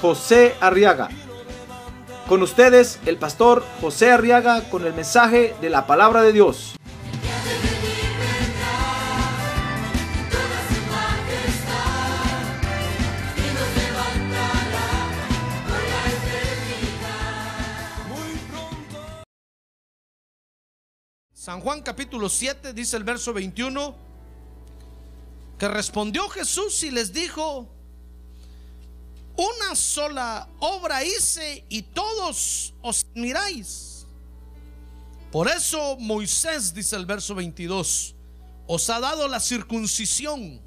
José Arriaga. Con ustedes, el pastor José Arriaga con el mensaje de la palabra de Dios. San Juan capítulo 7 dice el verso 21 que respondió Jesús y les dijo, una sola obra hice y todos os miráis. Por eso Moisés, dice el verso 22, os ha dado la circuncisión,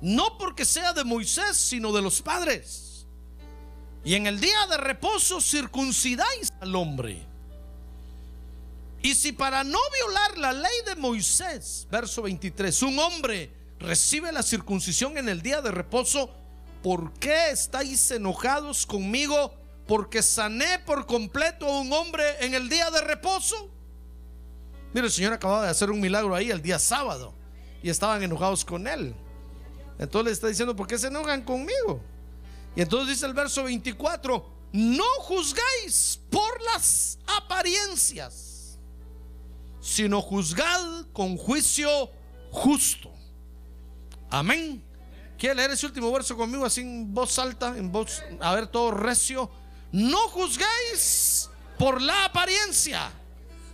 no porque sea de Moisés, sino de los padres. Y en el día de reposo circuncidáis al hombre. Y si para no violar la ley de Moisés, verso 23, un hombre recibe la circuncisión en el día de reposo, ¿por qué estáis enojados conmigo? Porque sané por completo a un hombre en el día de reposo. Mire, el Señor acababa de hacer un milagro ahí el día sábado y estaban enojados con él. Entonces le está diciendo, ¿por qué se enojan conmigo? Y entonces dice el verso 24, no juzgáis por las apariencias sino juzgad con juicio justo. Amén. ¿Quiere leer ese último verso conmigo así en voz alta, en voz, a ver todo recio? No juzgáis por la apariencia,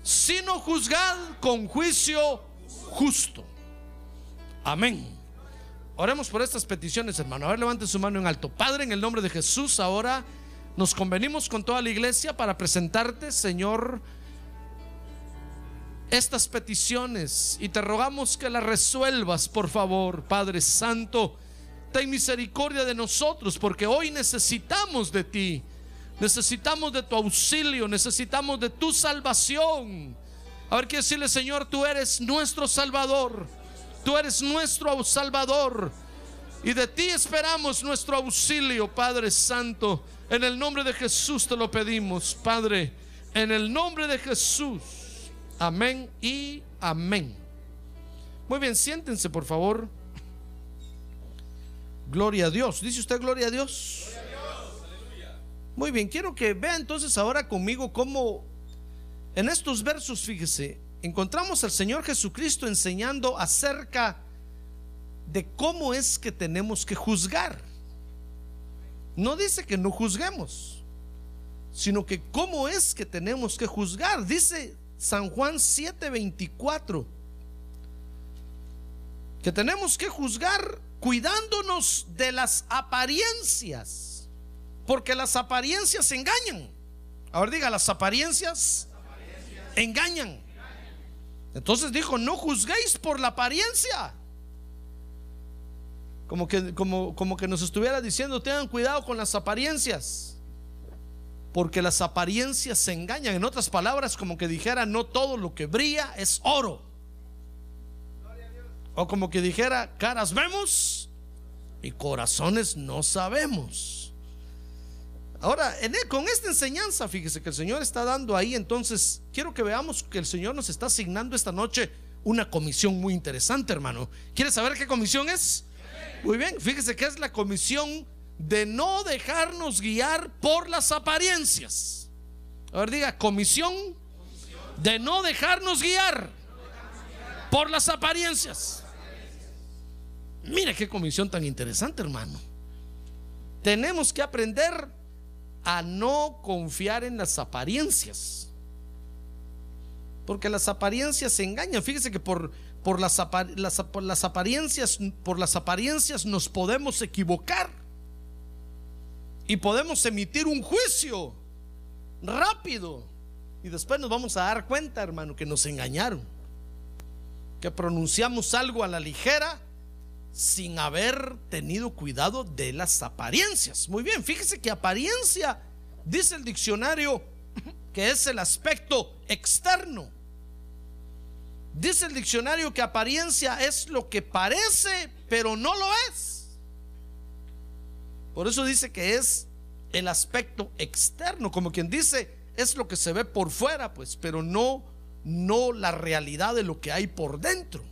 sino juzgad con juicio justo. Amén. Oremos por estas peticiones, hermano. A ver, levante su mano en alto. Padre, en el nombre de Jesús, ahora nos convenimos con toda la iglesia para presentarte, Señor estas peticiones y te rogamos que las resuelvas, por favor, Padre Santo. Ten misericordia de nosotros porque hoy necesitamos de ti. Necesitamos de tu auxilio, necesitamos de tu salvación. A ver, quiero decirle, Señor, tú eres nuestro Salvador. Tú eres nuestro Salvador. Y de ti esperamos nuestro auxilio, Padre Santo. En el nombre de Jesús te lo pedimos, Padre. En el nombre de Jesús. Amén y amén. Muy bien, siéntense por favor. Gloria a Dios. ¿Dice usted gloria a Dios? Muy bien, quiero que vea entonces ahora conmigo cómo en estos versos, fíjese, encontramos al Señor Jesucristo enseñando acerca de cómo es que tenemos que juzgar. No dice que no juzguemos, sino que cómo es que tenemos que juzgar. Dice San Juan 7:24, que tenemos que juzgar cuidándonos de las apariencias, porque las apariencias engañan. Ahora diga, las apariencias, engañan. Entonces dijo, no juzguéis por la apariencia. Como que, como, como que nos estuviera diciendo, tengan cuidado con las apariencias porque las apariencias se engañan. En otras palabras, como que dijera, no todo lo que brilla es oro. O como que dijera, caras vemos y corazones no sabemos. Ahora, con esta enseñanza, fíjese que el Señor está dando ahí, entonces quiero que veamos que el Señor nos está asignando esta noche una comisión muy interesante, hermano. ¿Quiere saber qué comisión es? Muy bien, fíjese que es la comisión de no dejarnos guiar por las apariencias. A ver, diga, comisión de no dejarnos guiar por las apariencias. Mira qué comisión tan interesante, hermano. Tenemos que aprender a no confiar en las apariencias. Porque las apariencias se engañan. Fíjese que por, por, las, por las apariencias, por las apariencias nos podemos equivocar y podemos emitir un juicio rápido. Y después nos vamos a dar cuenta, hermano, que nos engañaron. Que pronunciamos algo a la ligera sin haber tenido cuidado de las apariencias. Muy bien, fíjese que apariencia, dice el diccionario, que es el aspecto externo. Dice el diccionario que apariencia es lo que parece, pero no lo es. Por eso dice que es el aspecto externo, como quien dice, es lo que se ve por fuera, pues, pero no no la realidad de lo que hay por dentro.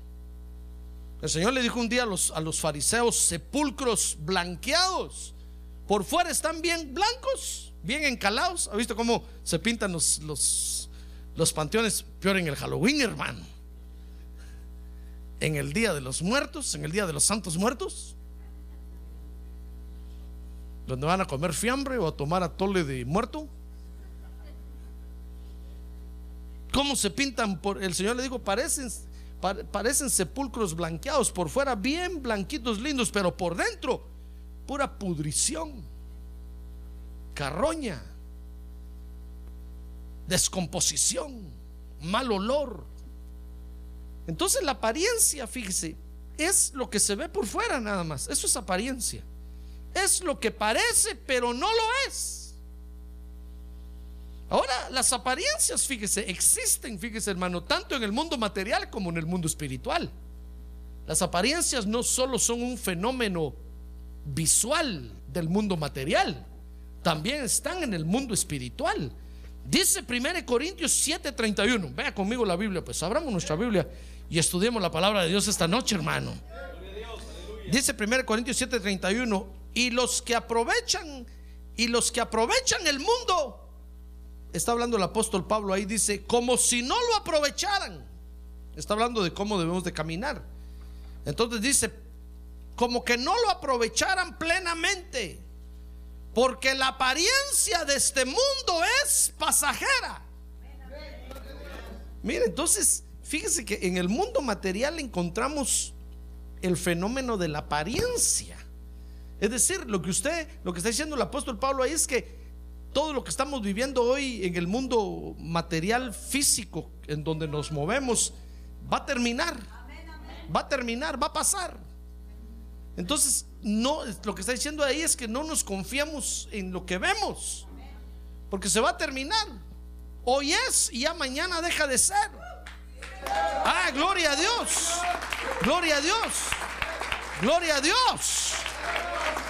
El Señor le dijo un día a los, a los fariseos, sepulcros blanqueados, por fuera están bien blancos, bien encalados. ¿Ha visto cómo se pintan los, los, los panteones? Peor en el Halloween, hermano. En el Día de los Muertos, en el Día de los Santos Muertos. Donde van a comer fiambre o a tomar atole de muerto. ¿Cómo se pintan? Por, el Señor le dijo, parecen, parecen sepulcros blanqueados, por fuera bien blanquitos, lindos, pero por dentro pura pudrición, carroña, descomposición, mal olor. Entonces la apariencia, fíjese, es lo que se ve por fuera nada más. Eso es apariencia. Es lo que parece, pero no lo es. Ahora, las apariencias, fíjese, existen, fíjese hermano, tanto en el mundo material como en el mundo espiritual. Las apariencias no solo son un fenómeno visual del mundo material, también están en el mundo espiritual. Dice 1 Corintios 7:31, vea conmigo la Biblia, pues abramos nuestra Biblia y estudiemos la palabra de Dios esta noche, hermano. Dice 1 Corintios 7:31, y los que aprovechan, y los que aprovechan el mundo, está hablando el apóstol Pablo ahí, dice, como si no lo aprovecharan. Está hablando de cómo debemos de caminar. Entonces dice, como que no lo aprovecharan plenamente, porque la apariencia de este mundo es pasajera. Mire, entonces, fíjese que en el mundo material encontramos el fenómeno de la apariencia. Es decir, lo que usted, lo que está diciendo el apóstol Pablo ahí es que todo lo que estamos viviendo hoy en el mundo material físico en donde nos movemos va a terminar. Va a terminar, va a pasar. Entonces, no lo que está diciendo ahí es que no nos confiamos en lo que vemos, porque se va a terminar. Hoy es y ya mañana deja de ser. Ah, gloria a Dios. Gloria a Dios. Gloria a Dios.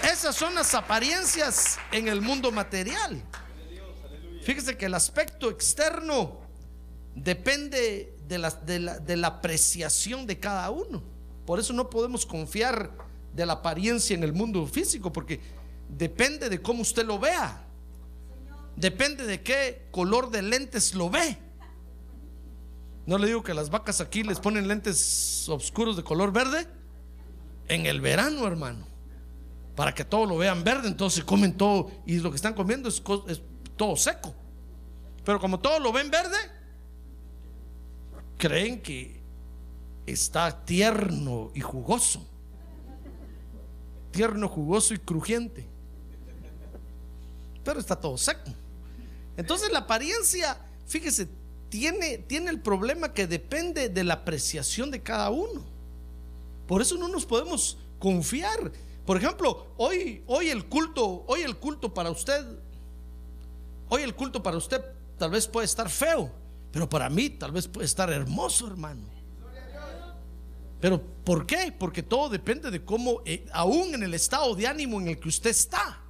Esas son las apariencias en el mundo material. Fíjese que el aspecto externo depende de la, de, la, apreciación de cada uno. Por eso no podemos confiar de la apariencia en el mundo físico, porque depende de cómo usted lo vea. Depende de qué color de lentes lo ve. No le digo que las vacas aquí les ponen lentes oscuros de color verde. En el verano, hermano para que todo lo vean verde, entonces comen todo y lo que están comiendo es, todo seco. Pero como todo lo ven verde, creen que está tierno y jugoso. Tierno, jugoso y crujiente. Pero está todo seco. Entonces la apariencia, fíjese, tiene, tiene el problema que depende de la apreciación de cada uno. Por eso no nos podemos confiar por ejemplo, hoy, hoy el culto, hoy el culto para usted, hoy el culto para usted tal vez puede estar feo, pero para mí tal vez puede estar hermoso, hermano. Pero ¿por qué? Porque todo depende de cómo, eh, aún en el estado de ánimo en el que usted está.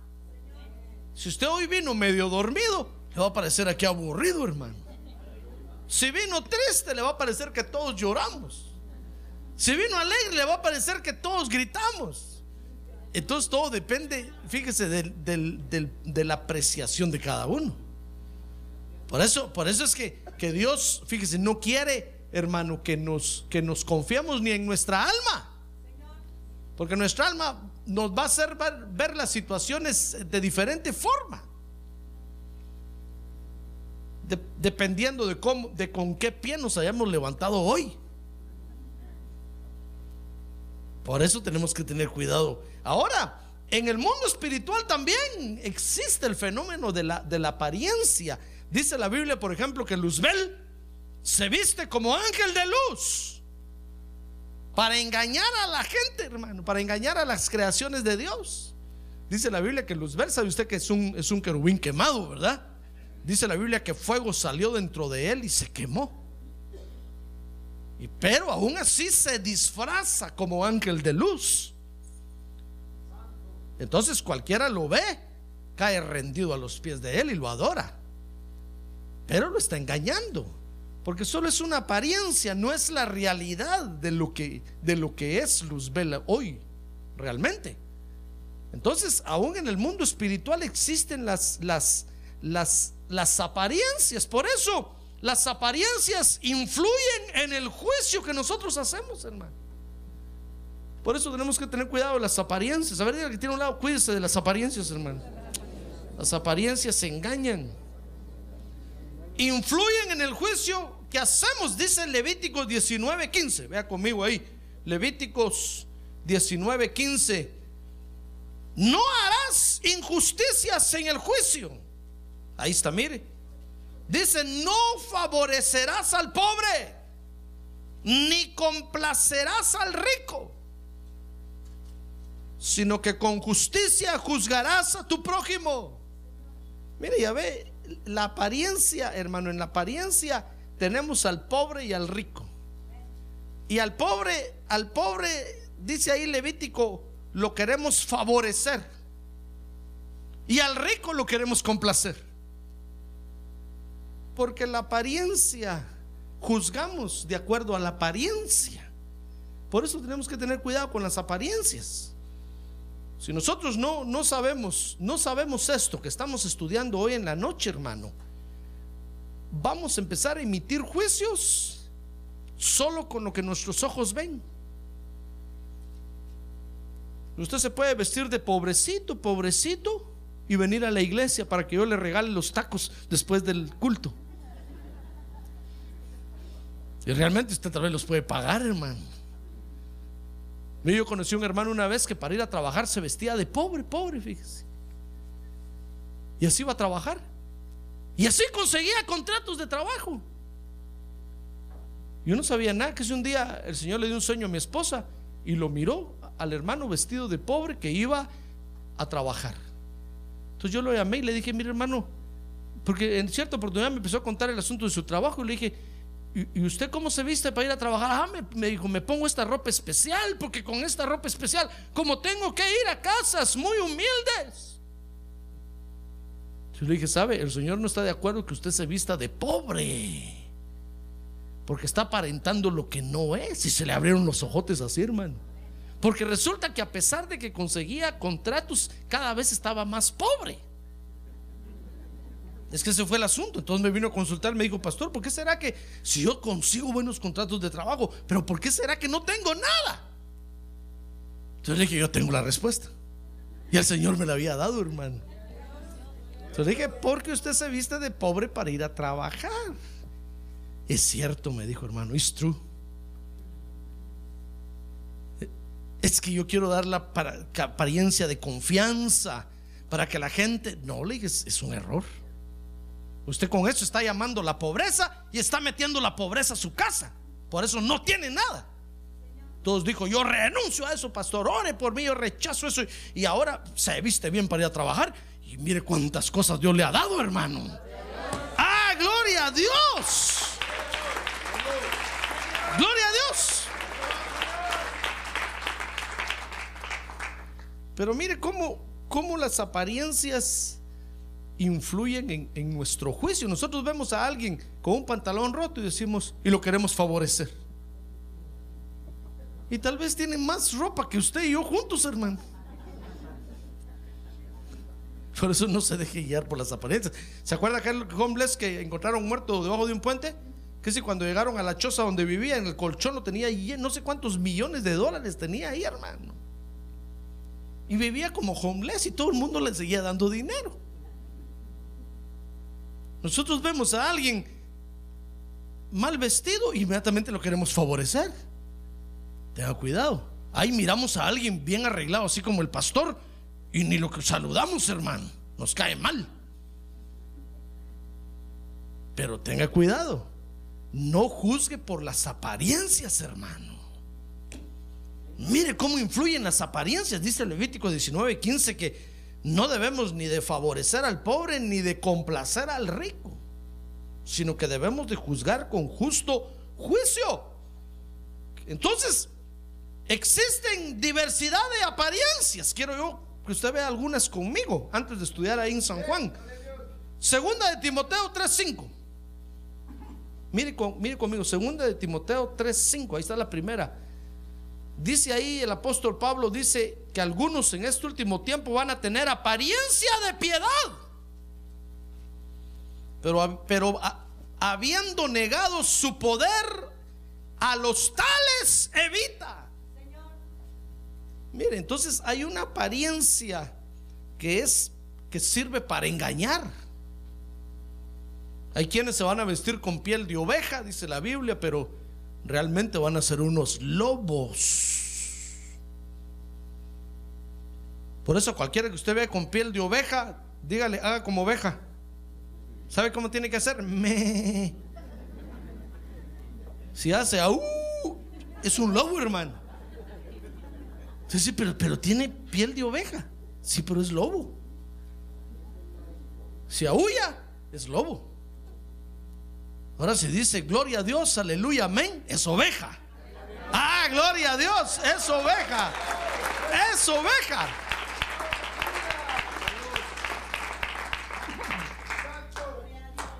Si usted hoy vino medio dormido, le va a parecer aquí aburrido, hermano. Si vino triste, le va a parecer que todos lloramos. Si vino alegre, le va a parecer que todos gritamos. Entonces todo depende, fíjese, de la apreciación de cada uno. Por eso, por eso es que, Dios, fíjese, no quiere, hermano, que nos, que nos confiamos ni en nuestra alma. Porque nuestra alma nos va a hacer ver, las situaciones de diferente forma. dependiendo de con qué pie nos hayamos levantado hoy. Por eso tenemos que tener cuidado. Ahora, en el mundo espiritual también existe el fenómeno de la, de la apariencia. Dice la Biblia, por ejemplo, que Luzbel se viste como ángel de luz. para engañar a la gente, hermano, para engañar a las creaciones de Dios. Dice la Biblia que Luzbel, sabe usted que es un, es un querubín quemado, ¿verdad? Dice la Biblia que fuego salió dentro de él y se quemó. Y, pero aún así se disfraza como ángel de luz. Entonces cualquiera lo ve, cae rendido a los pies de él y lo adora. Pero lo está engañando. Porque solo es una apariencia, no es la realidad de lo que, de lo que es Luzbel hoy, realmente. Entonces, aún en el mundo espiritual existen las, las, las, las apariencias. Por eso, las apariencias influyen en el juicio que nosotros hacemos, hermano. Por eso tenemos que tener cuidado de las apariencias. A ver, diga que tiene un lado, cuídese de las apariencias, hermano. Las apariencias se engañan. Influyen en el juicio que hacemos, dice Levíticos 19:15. Vea conmigo ahí. Levíticos 19:15. No harás injusticias en el juicio. Ahí está, mire. Dice, no favorecerás al pobre, ni complacerás al rico, sino que con justicia juzgarás a tu prójimo. Mire, ya ve, la apariencia, hermano, en la apariencia tenemos al pobre y al rico. Y al pobre, al pobre, dice ahí Levítico, lo queremos favorecer. Y al rico lo queremos complacer. Porque la apariencia, juzgamos de acuerdo a la apariencia. Por eso tenemos que tener cuidado con las apariencias. Si nosotros no, no sabemos, no sabemos esto que estamos estudiando hoy en la noche, hermano, vamos a empezar a emitir juicios solo con lo que nuestros ojos ven. Usted se puede vestir de pobrecito, pobrecito y venir a la iglesia para que yo le regale los tacos después del culto. Y realmente usted tal los puede pagar, hermano. Yo conocí a un hermano una vez que para ir a trabajar se vestía de pobre, pobre, fíjese. Y así iba a trabajar. Y así conseguía contratos de trabajo. Yo no sabía nada, que ese un día el Señor le dio un sueño a mi esposa y lo miró al hermano vestido de pobre que iba a trabajar. Entonces yo lo llamé y le dije, mire hermano, porque en cierta oportunidad me empezó a contar el asunto de su trabajo y le dije, ¿y usted cómo se viste para ir a trabajar? Ah, me, me, dijo, me pongo esta ropa especial, porque con esta ropa especial, como tengo que ir a casas muy humildes. Yo le dije, ¿sabe? El Señor no está de acuerdo que usted se vista de pobre. Porque está aparentando lo que no es. Y se le abrieron los ojotes así, hermano. Porque resulta que a pesar de que conseguía contratos, cada vez estaba más pobre. Es que ese fue el asunto. Entonces me vino a consultar, me dijo, pastor, ¿por qué será que si yo consigo buenos contratos de trabajo, pero ¿por qué será que no tengo nada? Entonces le dije, yo tengo la respuesta. Y el Señor me la había dado, hermano. Entonces le dije, porque usted se viste de pobre para ir a trabajar. Es cierto, me dijo, hermano, it's true. Es que yo quiero dar la apariencia de confianza para que la gente, no, le dije, es un error. Usted con eso está llamando la pobreza y está metiendo la pobreza a su casa. Por eso no tiene nada. Todos dijo, yo renuncio a eso, pastor, ore por mí, yo rechazo eso. Y ahora se viste bien para ir a trabajar. Y mire cuántas cosas Dios le ha dado, hermano. Ah, gloria a Dios. Gloria a Dios. Pero mire cómo, cómo las apariencias influyen en, nuestro juicio. Nosotros vemos a alguien con un pantalón roto y decimos, y lo queremos favorecer. Y tal vez tiene más ropa que usted y yo juntos, hermano. Por eso no se deje guiar por las apariencias. ¿Se acuerda aquel homeless que encontraron muerto debajo de un puente? Que si cuando llegaron a la choza donde vivía, en el colchón lo tenía no sé cuántos millones de dólares tenía ahí, hermano. Y vivía como homeless y todo el mundo le seguía dando dinero. Nosotros vemos a alguien mal vestido, inmediatamente lo queremos favorecer. Tenga cuidado. Ahí miramos a alguien bien arreglado, así como el pastor, y ni lo que saludamos, hermano. Nos cae mal. Pero tenga cuidado. No juzgue por las apariencias, hermano. Mire cómo influyen las apariencias, dice Levítico 19, 15, que no debemos ni de favorecer al pobre ni de complacer al rico, sino que debemos de juzgar con justo juicio. Entonces, existen diversidad de apariencias. Quiero yo que usted vea algunas conmigo antes de estudiar ahí en San Juan. Segunda de Timoteo 3:5. Mire, mire conmigo, segunda de Timoteo 3:5, ahí está la primera. Dice ahí el apóstol Pablo, dice que algunos en este último tiempo van a tener apariencia de piedad. Pero, pero habiendo negado su poder, a los tales evita. Mire, entonces hay una apariencia que es que sirve para engañar. Hay quienes se van a vestir con piel de oveja, dice la Biblia, pero realmente van a ser unos lobos. Por eso cualquiera que usted vea con piel de oveja, dígale, haga como oveja. ¿Sabe cómo tiene que hacer? Me. Si hace aú, es un lobo, hermano. Sí, pero, pero tiene piel de oveja. Sí, pero es lobo. Si aúlla, es lobo. Ahora si dice gloria a Dios, aleluya, amén, es oveja. Ah, gloria a Dios, es oveja. Es oveja.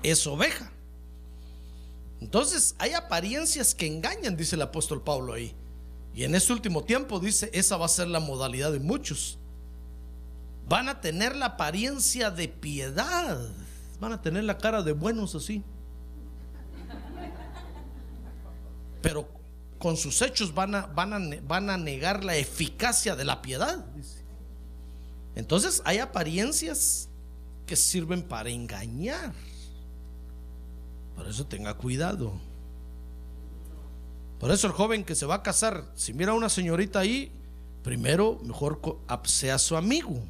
Es oveja. Entonces hay apariencias que engañan, dice el apóstol Pablo ahí. Y en este último tiempo dice, esa va a ser la modalidad de muchos. Van a tener la apariencia de piedad. Van a tener la cara de buenos así. Pero con sus hechos van a, van a, van a negar la eficacia de la piedad. Entonces hay apariencias que sirven para engañar. Por eso tenga cuidado. Por eso el joven que se va a casar, si mira a una señorita ahí, primero mejor sea su amigo.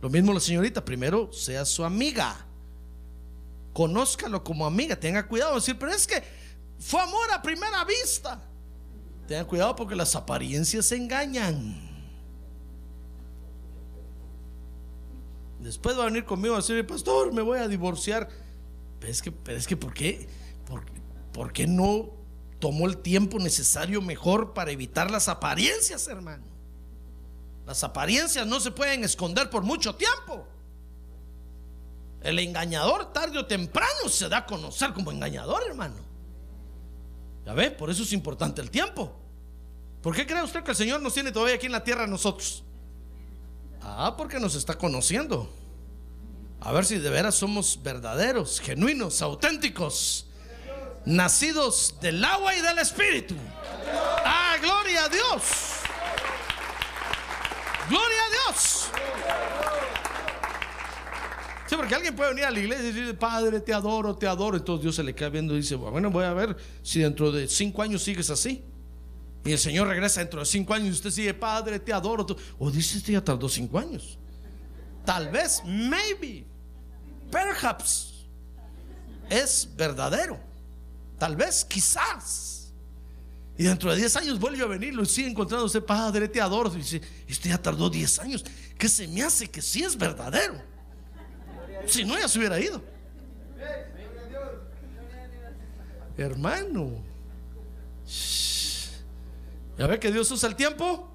Lo mismo la señorita, primero sea su amiga. Conózcalo como amiga, tenga cuidado. Decir, pero es que fue amor a primera vista. Tengan cuidado porque las apariencias engañan. Después va a venir conmigo a decir, pastor, me voy a divorciar. Pero es que, pero es que ¿por qué? ¿Por, ¿Por qué no tomó el tiempo necesario mejor para evitar las apariencias, hermano? Las apariencias no se pueden esconder por mucho tiempo. El engañador tarde o temprano se da a conocer como engañador, hermano. Ya ve, por eso es importante el tiempo. ¿Por qué cree usted que el Señor nos tiene todavía aquí en la tierra a nosotros? Ah, porque nos está conociendo. A ver si de veras somos verdaderos, genuinos, auténticos, nacidos del agua y del espíritu. Ah, gloria a Dios. Gloria a Dios porque alguien puede venir a la iglesia y decir, Padre, te adoro, te adoro. Entonces Dios se le queda viendo y dice, bueno, voy a ver si dentro de cinco años sigues así. Y el Señor regresa dentro de cinco años y usted sigue, Padre, te adoro. O dice, este ya tardó cinco años. Tal vez, maybe, perhaps, es verdadero. Tal vez, quizás. Y dentro de diez años vuelve a venir y sigue encontrando Padre, te adoro. Y dice, este ya tardó diez años. ¿Qué se me hace que sí es verdadero? Si no, ya se hubiera ido. Hermano. ¿Ya ve que Dios usa el tiempo?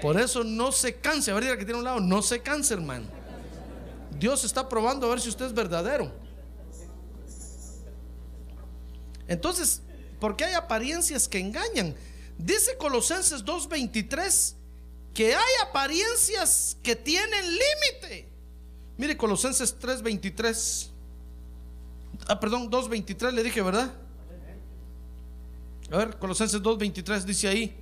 Por eso no se canse. A ver, que tiene un lado, no se canse, hermano. Dios está probando a ver si usted es verdadero. Entonces, ¿por qué hay apariencias que engañan? Dice Colosenses 2:23 que hay apariencias que tienen límite. Mire Colosenses 3:23. Ah, perdón, 2:23 le dije, ¿verdad? A ver, Colosenses 2:23 dice ahí,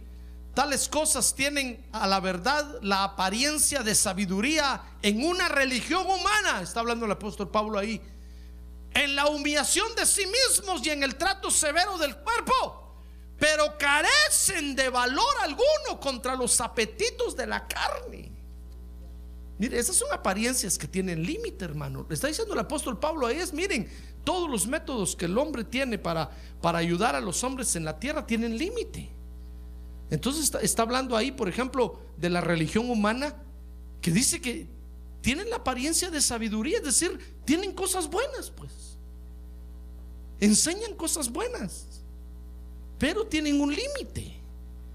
tales cosas tienen a la verdad la apariencia de sabiduría en una religión humana, está hablando el apóstol Pablo ahí, en la humillación de sí mismos y en el trato severo del cuerpo, pero carecen de valor alguno contra los apetitos de la carne. Mire, esas son apariencias que tienen límite, hermano. Le está diciendo el apóstol Pablo ahí es, miren, todos los métodos que el hombre tiene para, para ayudar a los hombres en la tierra tienen límite. Entonces está, está hablando ahí, por ejemplo, de la religión humana, que dice que tienen la apariencia de sabiduría, es decir, tienen cosas buenas, pues. Enseñan cosas buenas, pero tienen un límite.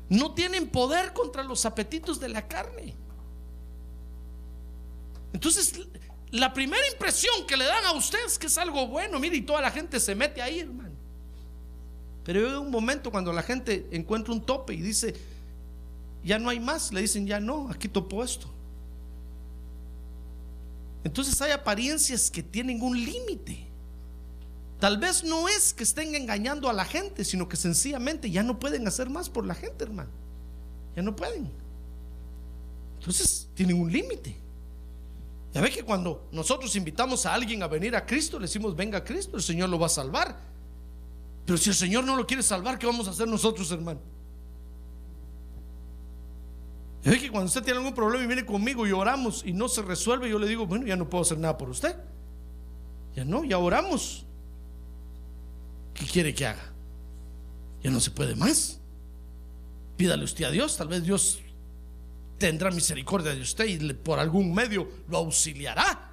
No tienen poder contra los apetitos de la carne. Entonces, la primera impresión que le dan a usted es que es algo bueno, mire, y toda la gente se mete ahí, hermano. Pero llega un momento cuando la gente encuentra un tope y dice, ya no hay más, le dicen, ya no, aquí topo esto. Entonces hay apariencias que tienen un límite. Tal vez no es que estén engañando a la gente, sino que sencillamente ya no pueden hacer más por la gente, hermano. Ya no pueden. Entonces tienen un límite. Ya ve que cuando nosotros invitamos a alguien a venir a Cristo, le decimos, venga a Cristo, el Señor lo va a salvar. Pero si el Señor no lo quiere salvar, ¿qué vamos a hacer nosotros, hermano? Ya ve que cuando usted tiene algún problema y viene conmigo y oramos y no se resuelve, yo le digo, bueno, ya no puedo hacer nada por usted. Ya no, ya oramos. ¿Qué quiere que haga? Ya no se puede más. Pídale usted a Dios, tal vez Dios tendrá misericordia de usted y por algún medio lo auxiliará.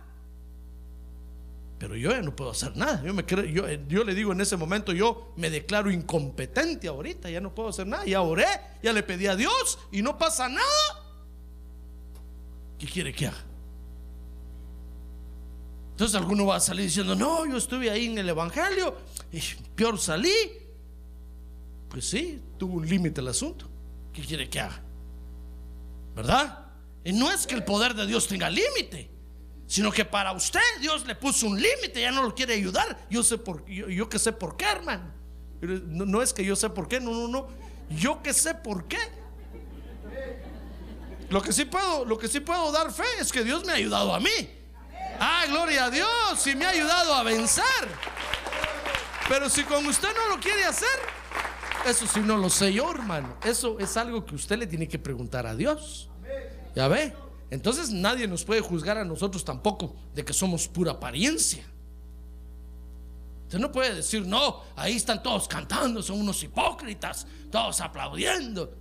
Pero yo ya no puedo hacer nada. Yo, me creo, yo, yo le digo en ese momento, yo me declaro incompetente ahorita, ya no puedo hacer nada. Ya oré, ya le pedí a Dios y no pasa nada. ¿Qué quiere que haga? Entonces alguno va a salir diciendo, no, yo estuve ahí en el Evangelio y peor salí. Pues sí, tuvo un límite el asunto. ¿Qué quiere que haga? ¿Verdad? Y no es que el poder de Dios tenga límite, sino que para usted Dios le puso un límite, ya no lo quiere ayudar. Yo sé por yo, yo que sé por qué, hermano. No, es que yo sé por qué, no, no, no. Yo que sé por qué. Lo que sí puedo, lo que sí puedo dar fe es que Dios me ha ayudado a mí. Ah, gloria a Dios, y me ha ayudado a vencer. Pero si con usted no lo quiere hacer, eso sí no lo sé yo, hermano. Eso es algo que usted le tiene que preguntar a Dios. ¿Ya ve? Entonces nadie nos puede juzgar a nosotros tampoco de que somos pura apariencia. Usted no puede decir, no, ahí están todos cantando, son unos hipócritas, todos aplaudiendo.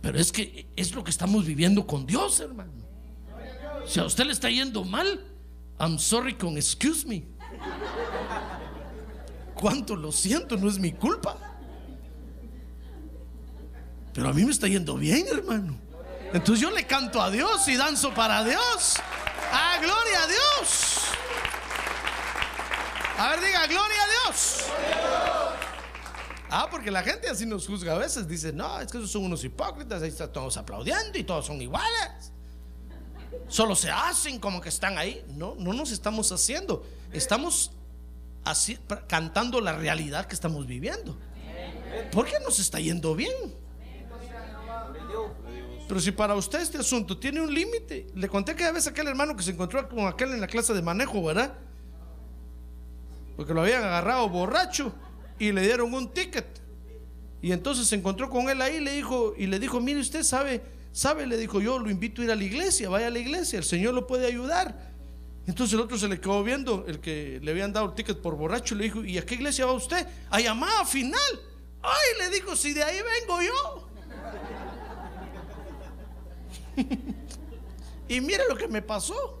Pero es que es lo que estamos viviendo con Dios, hermano. Si a usted le está yendo mal, I'm sorry con excuse me. Cuánto lo siento, no es mi culpa. Pero a mí me está yendo bien, hermano. Entonces yo le canto a Dios y danzo para Dios. Ah, gloria a Dios. A ver, diga, gloria a Dios. Ah, porque la gente así nos juzga a veces. Dice, no, es que esos son unos hipócritas. Ahí están todos aplaudiendo y todos son iguales. Solo se hacen como que están ahí. No, no nos estamos haciendo. Estamos así, cantando la realidad que estamos viviendo. ¿Por qué nos está yendo bien? Pero si para usted este asunto tiene un límite, le conté que a veces aquel hermano que se encontró con aquel en la clase de manejo, ¿verdad? Porque lo habían agarrado borracho y le dieron un ticket. Y entonces se encontró con él ahí le dijo, y le dijo, mire usted sabe, sabe, le dijo, yo lo invito a ir a la iglesia, vaya a la iglesia, el Señor lo puede ayudar. Entonces el otro se le quedó viendo, el que le habían dado el ticket por borracho, le dijo, ¿y a qué iglesia va usted? A llamada final. Ay, le dijo, si de ahí vengo yo. Y mire lo que me pasó.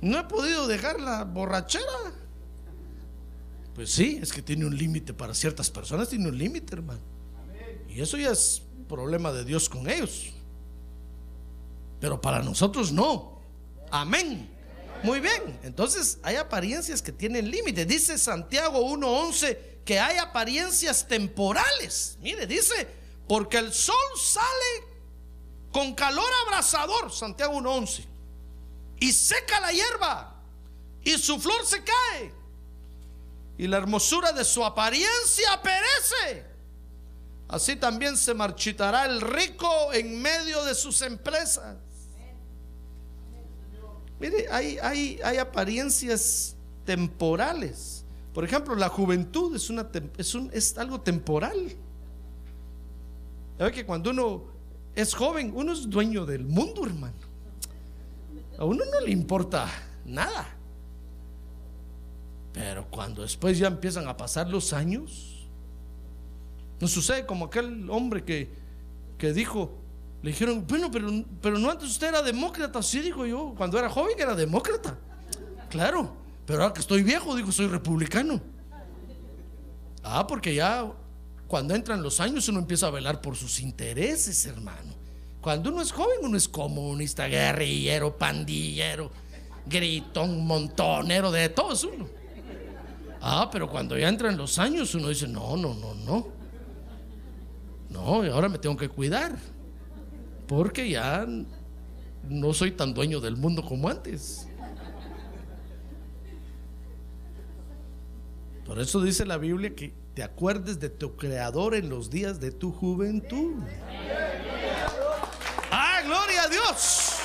No he podido dejar la borrachera. Pues sí, es que tiene un límite para ciertas personas, tiene un límite, hermano. Y eso ya es problema de Dios con ellos. Pero para nosotros no. Amén. Muy bien. Entonces hay apariencias que tienen límite. Dice Santiago 1.11 que hay apariencias temporales. Mire, dice, porque el sol sale con calor abrasador, Santiago 1.11, y seca la hierba, y su flor se cae, y la hermosura de su apariencia perece. Así también se marchitará el rico en medio de sus empresas. Mire, hay, hay, hay apariencias temporales. Por ejemplo, la juventud es, una, es, un, es algo temporal. ¿Sabe que cuando uno es joven, uno es dueño del mundo, hermano. A uno no le importa nada. Pero cuando después ya empiezan a pasar los años, No sucede como aquel hombre que, que dijo, le dijeron, bueno, pero, pero no antes usted era demócrata. Sí, dijo yo, cuando era joven era demócrata. Claro, pero ahora que estoy viejo, digo, soy republicano. Ah, porque ya cuando entran los años uno empieza a velar por sus intereses, hermano. Cuando uno es joven, uno es comunista, guerrillero, pandillero, gritón, montonero, de todo es uno. Ah, pero cuando ya entran los años, uno dice, no, no, no, no. No, ahora me tengo que cuidar. Porque ya no soy tan dueño del mundo como antes. Por eso dice la Biblia que te acuerdes de tu creador en los días de tu juventud. ¡Ah, gloria a Dios!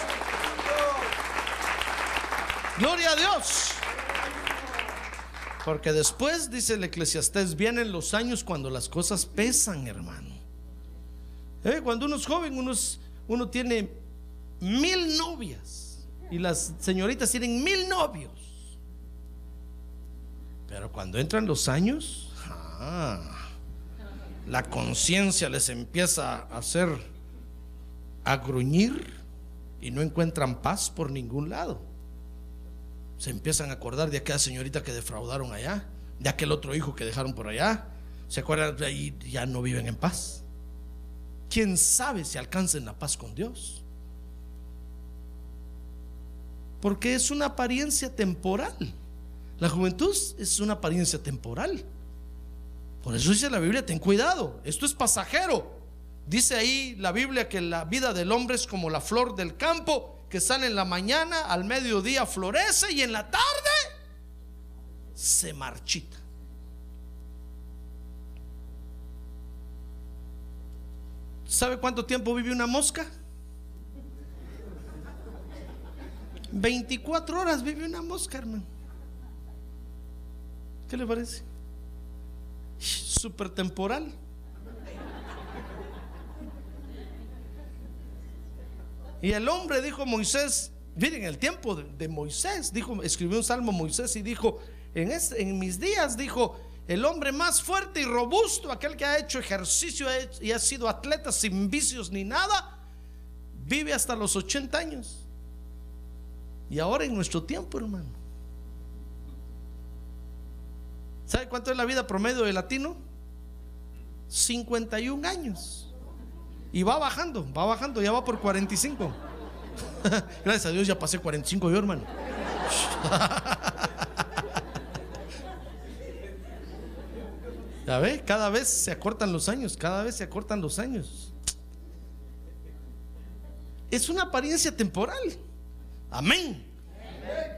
¡Gloria a Dios! Porque después, dice el eclesiastés, vienen los años cuando las cosas pesan, hermano. Eh, cuando uno es joven, uno, uno tiene mil novias y las señoritas tienen mil novios. Pero cuando entran los años, ah, la conciencia les empieza a hacer a gruñir y no encuentran paz por ningún lado. Se empiezan a acordar de aquella señorita que defraudaron allá, de aquel otro hijo que dejaron por allá. Se acuerdan de ahí, ya no viven en paz. ¿Quién sabe si alcancen la paz con Dios? Porque es una apariencia temporal. La juventud es una apariencia temporal. Por eso dice la Biblia, ten cuidado, esto es pasajero. Dice ahí la Biblia que la vida del hombre es como la flor del campo que sale en la mañana, al mediodía florece y en la tarde se marchita. ¿Sabe cuánto tiempo vive una mosca? 24 horas vive una mosca, hermano. ¿Qué le parece? Super temporal. Y el hombre dijo Moisés, miren el tiempo de, Moisés, dijo, escribió un salmo Moisés y dijo, en, en mis días, dijo, el hombre más fuerte y robusto, aquel que ha hecho ejercicio y ha sido atleta sin vicios ni nada, vive hasta los 80 años. Y ahora en nuestro tiempo, hermano. ¿Sabe cuánto es la vida promedio de latino? 51 años. Y va bajando, va bajando, ya va por 45. Gracias a Dios ya pasé 45 yo, hermano. Ya ve, cada vez se acortan los años, cada vez se acortan los años. Es una apariencia temporal. Amén.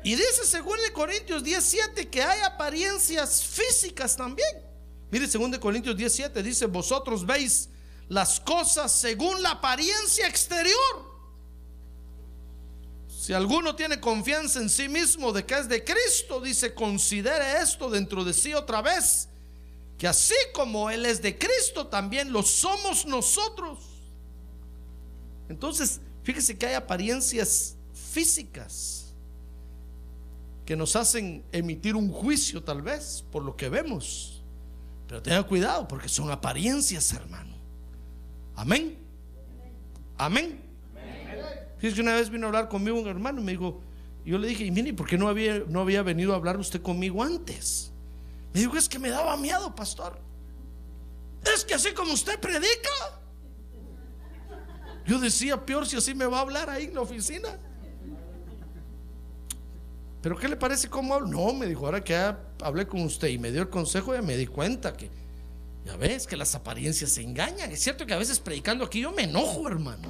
Y dice según de Corintios 17 que hay apariencias físicas también. Mire, según de Corintios 17 dice, vosotros veis las cosas según la apariencia exterior. Si alguno tiene confianza en sí mismo de que es de Cristo, dice, considere esto dentro de sí otra vez que así como Él es de Cristo, también lo somos nosotros. Entonces, fíjese que hay apariencias físicas que nos hacen emitir un juicio tal vez por lo que vemos. Pero tenga cuidado porque son apariencias, hermano. Amén. Amén. Fíjese que una vez vino a hablar conmigo un hermano y me dijo, yo le dije, y mire, ¿por qué no había, no había venido a hablar usted conmigo antes? Me dijo, es que me daba miedo, pastor. Es que así como usted predica. Yo decía, peor si así me va a hablar ahí en la oficina. Pero ¿qué le parece cómo hablo? No, me dijo, ahora que hablé con usted y me dio el consejo, ya me di cuenta que, ya ves, que las apariencias se engañan. Es cierto que a veces predicando aquí yo me enojo, hermano.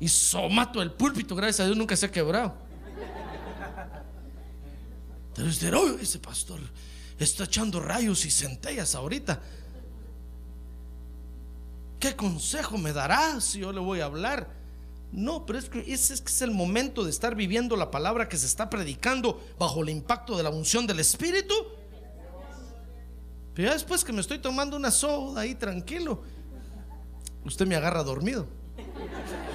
Y somato el púlpito, gracias a Dios, nunca se ha quebrado. Entonces, ese pastor está echando rayos y centellas ahorita. ¿Qué consejo me dará si yo le voy a hablar? No, pero es que ese es el momento de estar viviendo la palabra que se está predicando bajo el impacto de la unción del Espíritu. Pero ya después que me estoy tomando una soda ahí tranquilo, usted me agarra dormido.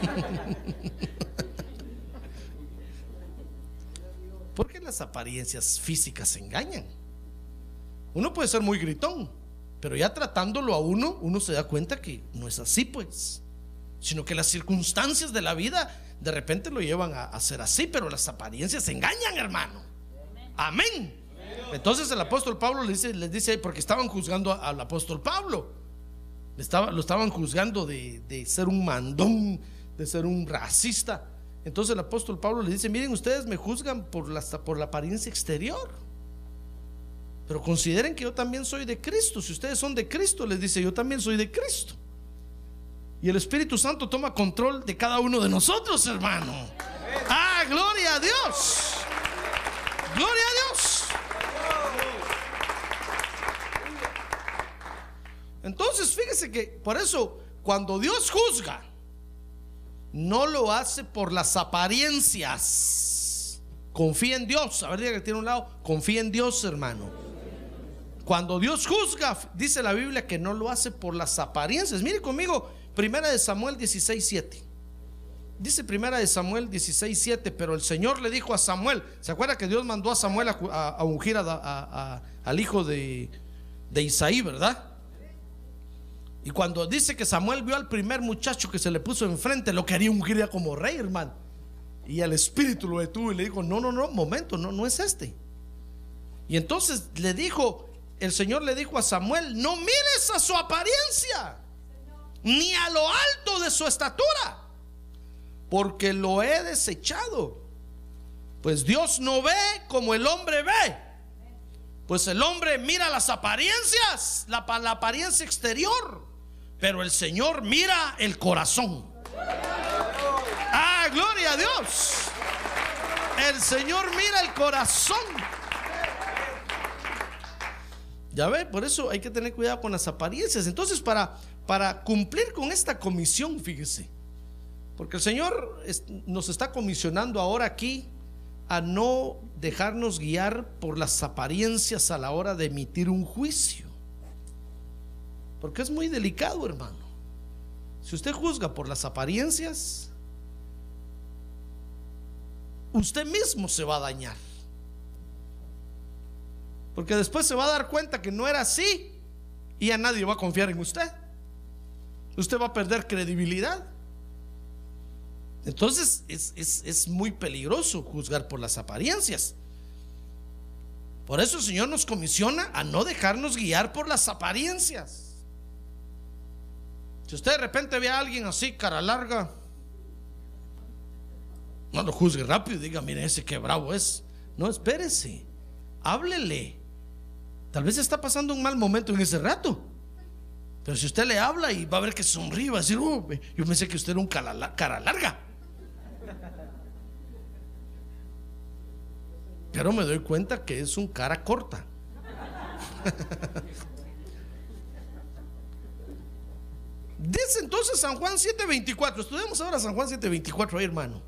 ¿Por qué las apariencias físicas engañan? Uno puede ser muy gritón, Pero ya tratándolo a uno, uno se da cuenta que no es así, pues. Sino que las circunstancias de la vida de repente lo llevan a, ser así, pero las apariencias engañan, hermano. Amén. Entonces el apóstol Pablo les dice, les porque estaban juzgando al apóstol Pablo. Estaba- lo estaban juzgando de, de ser un mandón, de ser un racista. Entonces el apóstol Pablo le dice, miren, ustedes me juzgan por la, por la apariencia exterior. Pero consideren que yo también soy de Cristo. Si ustedes son de Cristo, les dice, yo también soy de Cristo. Y el Espíritu Santo toma control de cada uno de nosotros, hermano. Ah, gloria a Dios. Gloria a Dios. Entonces, fíjese que por eso, cuando Dios juzga, no lo hace por las apariencias. Confía en Dios. A ver, diga que tiene un lado. Confía en Dios, hermano. Cuando Dios juzga, dice la Biblia que no lo hace por las apariencias. Mire conmigo, primera de Samuel 16, 7. Dice primera de Samuel 16, 7, pero el Señor le dijo a Samuel, ¿se acuerda que Dios mandó a Samuel a, ungir al hijo de, de Isaí, verdad? Y cuando dice que Samuel vio al primer muchacho que se le puso enfrente, lo quería ungir ya como rey, hermano. Y el espíritu lo detuvo y le dijo, no, no, no, momento, no, no es este. Y entonces le dijo, el Señor le dijo a Samuel, no mires a su apariencia, ni a lo alto de su estatura, porque lo he desechado. Pues Dios no ve como el hombre ve. Pues el hombre mira las apariencias, la, pa- la apariencia exterior, pero el Señor mira el corazón. Ah, gloria a Dios. El Señor mira el corazón. Ya ve, por eso hay que tener cuidado con las apariencias. Entonces, para, para cumplir con esta comisión, fíjese, porque el Señor nos está comisionando ahora aquí a no dejarnos guiar por las apariencias a la hora de emitir un juicio. Porque es muy delicado, hermano. Si usted juzga por las apariencias, usted mismo se va a dañar. Porque después se va a dar cuenta que no era así y a nadie va a confiar en usted. Usted va a perder credibilidad. Entonces es, es- es muy peligroso juzgar por las apariencias. Por eso el Señor nos comisiona a no dejarnos guiar por las apariencias. Si usted de repente ve a alguien así, cara larga, no lo juzgue rápido diga, mire ese que bravo es. No, espérese, háblele. Tal vez está pasando un mal momento en ese rato. Pero si usted le habla y va a ver que sonríe, va a decir, "Oh, yo pensé que usted era un cara la- cara larga. Pero me doy cuenta que es un cara corta. Dice entonces San Juan 7:24. Estudiamos ahora San Juan 7:24 ahí, hermano.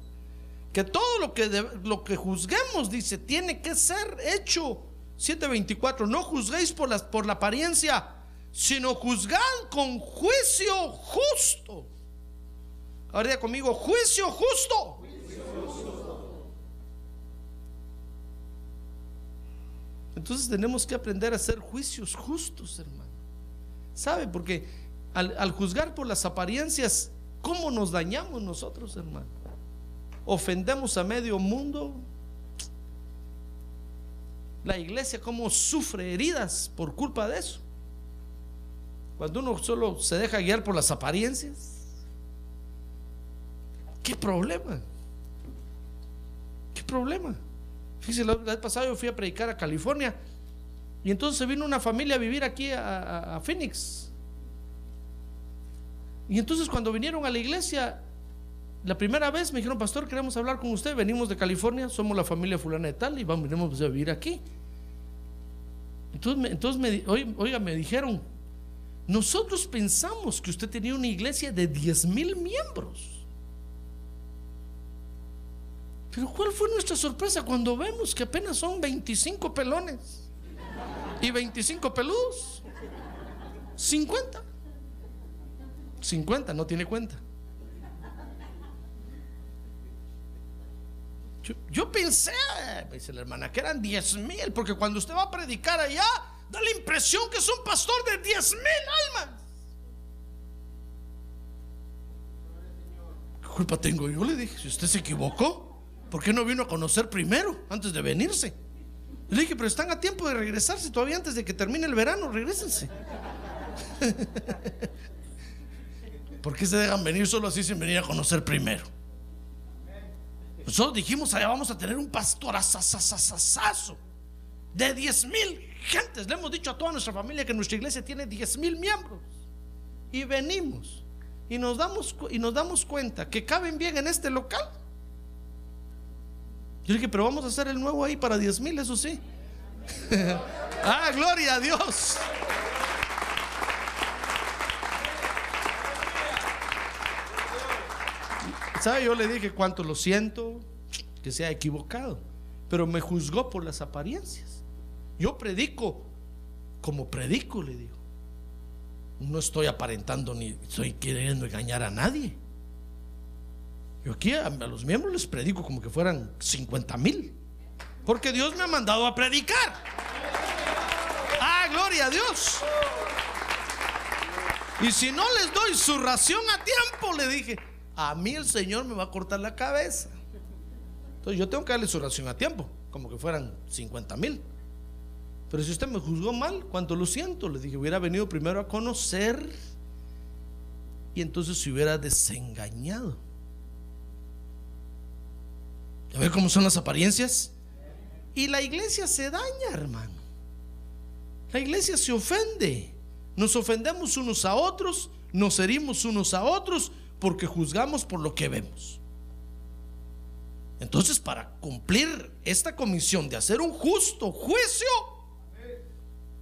Que todo lo que, lo que juzguemos, dice, tiene que ser hecho. 7:24. No juzguéis por, las, por la apariencia, sino juzgad con juicio justo. Ahora conmigo, juicio justo. Entonces tenemos que aprender a hacer juicios justos, hermano. ¿Sabe? Porque al, al juzgar por las apariencias, ¿cómo nos dañamos nosotros, hermano? Ofendemos a medio mundo. La iglesia, ¿cómo sufre heridas por culpa de eso? Cuando uno solo se deja guiar por las apariencias. ¿Qué problema? ¿Qué problema? Fíjese, la vez pasada yo fui a predicar a California y entonces vino una familia a vivir aquí a, Phoenix. Y entonces cuando vinieron a la iglesia, la primera vez me dijeron, pastor, queremos hablar con usted, venimos de California, somos la familia fulana de tal y vamos, venimos a vivir aquí. Entonces, entonces oiga, me dijeron, nosotros pensamos que usted tenía una iglesia de 10 mil miembros. Pero ¿cuál fue nuestra sorpresa cuando vemos que apenas son 25 pelones y 25 peludos? 50. 50, no tiene cuenta. Yo, yo pensé, me dice la hermana, que eran 10 mil, porque cuando usted va a predicar allá, da la impresión que es un pastor de 10 mil almas. ¿Qué culpa tengo yo? Le dije, si usted se equivocó, ¿por qué no vino a conocer primero, antes de venirse? Le dije, pero están a tiempo de regresarse todavía antes de que termine el verano, regresense. ¿Por qué se dejan venir solo así sin venir a conocer primero? Nosotros dijimos, allá vamos a tener un pastor asasasasasazo de 10 mil gentes. Le hemos dicho a toda nuestra familia que nuestra iglesia tiene 10 mil miembros. Y venimos y nos, damos, y nos damos cuenta que caben bien en este local. Yo dije, pero vamos a hacer el nuevo ahí para 10 mil, eso sí. ah, gloria a Dios. ¿Sabe? Yo le dije cuánto lo siento, que se ha equivocado, pero me juzgó por las apariencias. Yo predico como predico, le digo. No estoy aparentando ni estoy queriendo engañar a nadie. Yo aquí a, los miembros les predico como que fueran 50 mil. Porque Dios me ha mandado a predicar. Ah, gloria a Dios. Y si no les doy su ración a tiempo, le dije, a mí el Señor me va a cortar la cabeza. Entonces yo tengo que darle su ración a tiempo, como que fueran 50 mil. Pero si usted me juzgó mal, cuánto lo siento, le dije, hubiera venido primero a conocer y entonces se hubiera desengañado. ¿Ya ve cómo son las apariencias? Y la iglesia se daña, hermano. La iglesia se ofende. Nos ofendemos unos a otros, nos herimos unos a otros porque juzgamos por lo que vemos. Entonces, para cumplir esta comisión de hacer un justo juicio,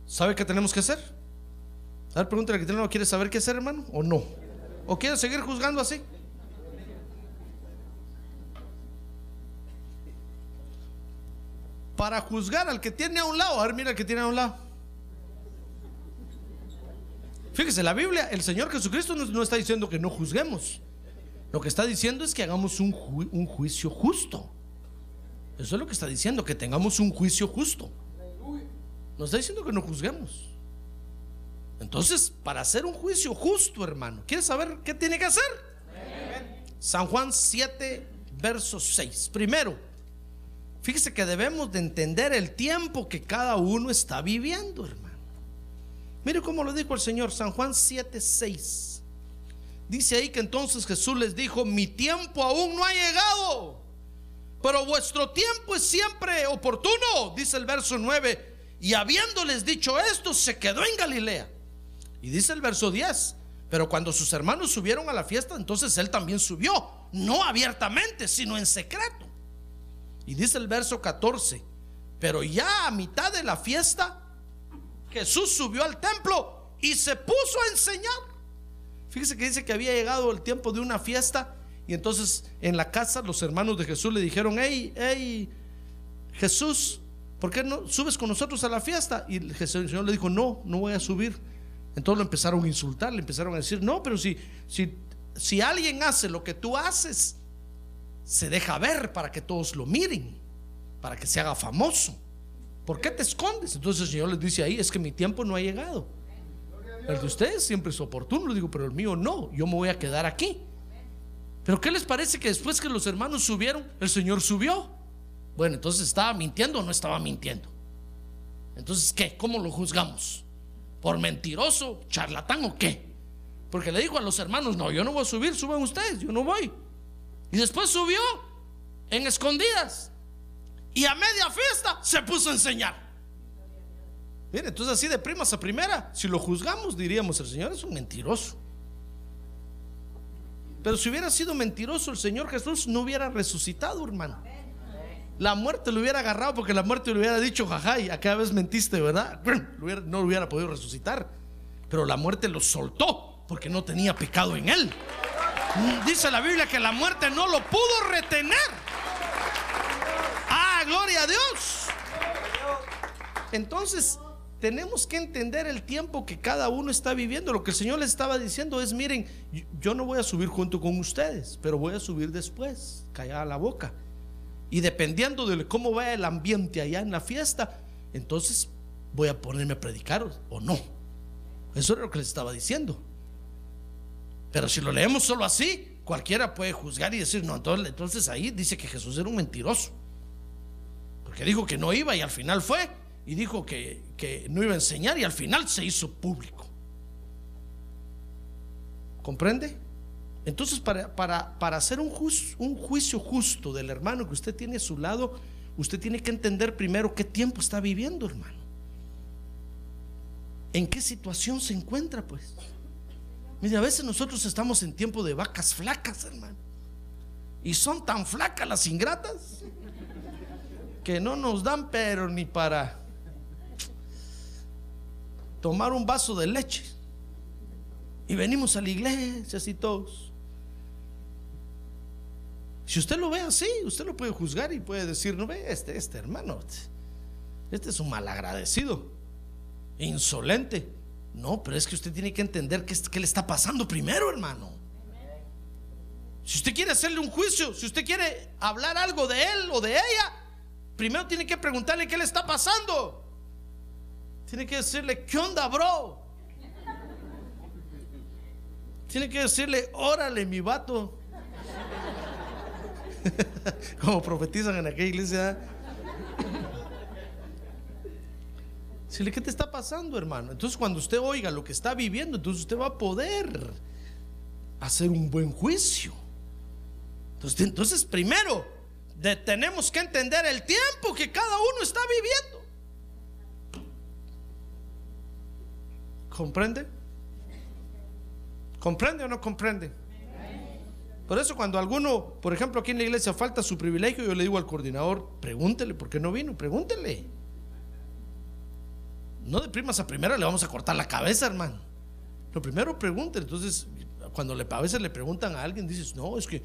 ¿sabe qué tenemos que hacer? A ver, pregúntale que tiene, ¿quiere saber qué hacer, hermano? ¿O no? ¿O quiere seguir juzgando así? Para juzgar al que tiene a un lado, a ver, mira al que tiene a un lado. Fíjese, la Biblia, el Señor Jesucristo no, no está diciendo que no juzguemos. Lo que está diciendo es que hagamos un juicio justo. Eso es lo que está diciendo, que tengamos un juicio justo. No está diciendo que no juzguemos. Entonces, para hacer un juicio justo, hermano, ¿quieres saber qué tiene que hacer? San Juan 7, verso 6. Primero, fíjese que debemos de entender el tiempo que cada uno está viviendo, hermano. Mire cómo lo dijo el Señor, San Juan 7, 6. Dice ahí que entonces Jesús les dijo, mi tiempo aún no ha llegado, pero vuestro tiempo es siempre oportuno, dice el verso 9. Y habiéndoles dicho esto, se quedó en Galilea. Y dice el verso 10, pero cuando sus hermanos subieron a la fiesta, entonces él también subió, no abiertamente, sino en secreto. Y dice el verso 14, pero ya a mitad de la fiesta, Jesús subió al templo y se puso a enseñar. Fíjese que dice que había llegado el tiempo de una fiesta y entonces en la casa los hermanos de Jesús le dijeron, hey, hey, Jesús, ¿por qué no subes con nosotros a la fiesta? Y el Señor le dijo, no, no voy a subir. Entonces lo empezaron a insultar, le empezaron a decir, no, pero si, si, si alguien hace lo que tú haces, se deja ver para que todos lo miren, para que se haga famoso. ¿Por qué te escondes? Entonces el Señor les dice ahí, es que mi tiempo no ha llegado. El de ustedes siempre es oportuno, le digo, pero el mío no, yo me voy a quedar aquí. Pero ¿qué les parece que después que los hermanos subieron, el Señor subió? Bueno, entonces estaba mintiendo o no estaba mintiendo. Entonces, ¿qué? ¿Cómo lo juzgamos? ¿Por mentiroso, charlatán o qué? Porque le dijo a los hermanos, no, yo no voy a subir, suban ustedes, yo no voy. Y después subió en escondidas. Y a media fiesta se puso a enseñar. Mire, entonces así de primas a primera, si lo juzgamos, diríamos, el Señor es un mentiroso. Pero si hubiera sido mentiroso, el Señor Jesús no hubiera resucitado, hermano. La muerte lo hubiera agarrado porque la muerte le hubiera dicho, jajay, a cada vez mentiste, ¿verdad? No lo hubiera podido resucitar. Pero la muerte lo soltó porque no tenía pecado en él. Dice la Biblia que la muerte no lo pudo retener. Ah, gloria a Dios. Entonces, tenemos que entender el tiempo que cada uno está viviendo. Lo que el Señor les estaba diciendo es, miren, yo- yo no voy a subir junto con ustedes, pero voy a subir después, callada la boca. Y dependiendo de cómo vaya el ambiente allá en la fiesta, entonces voy a ponerme a predicar o no. Eso es lo que les estaba diciendo. Pero si lo leemos solo así, cualquiera puede juzgar y decir, no, entonces, entonces ahí dice que Jesús era un mentiroso. Porque dijo que no iba y al final fue. Y dijo que, que no iba a enseñar y al final se hizo público. ¿Comprende? Entonces, para, para, para hacer un, un juicio justo del hermano que usted tiene a su lado, usted tiene que entender primero qué tiempo está viviendo, hermano. ¿En qué situación se encuentra, pues? Mire, a veces nosotros estamos en tiempo de vacas flacas, hermano. Y son tan flacas las ingratas que no nos dan, pero ni para tomar un vaso de leche. Y venimos a la iglesia así todos. Si usted lo ve así, usted lo puede juzgar y puede decir, no ve, este, este hermano, este es un malagradecido, insolente. No, pero es que usted tiene que entender qué, qué le está pasando primero, hermano. Si usted quiere hacerle un juicio, si usted quiere hablar algo de él o de ella, primero tiene que preguntarle qué le está pasando. Tiene que decirle, ¿qué onda, bro? Tiene que decirle, órale, mi vato. Como profetizan en aquella iglesia. Decirle, ¿qué te está pasando, hermano? Entonces, cuando usted oiga lo que está viviendo, entonces usted va a poder hacer un buen juicio. Entonces, entonces primero, tenemos que entender el tiempo que cada uno está viviendo. ¿Comprende? ¿Comprende o no comprende? Por eso cuando alguno, por ejemplo, aquí en la iglesia falta su privilegio, yo le digo al coordinador, pregúntele por qué no vino, pregúntele. No de primas a primera le vamos a cortar la cabeza, hermano. Lo primero pregúntele. Entonces, cuando le, a veces le preguntan a alguien, dices, no, es que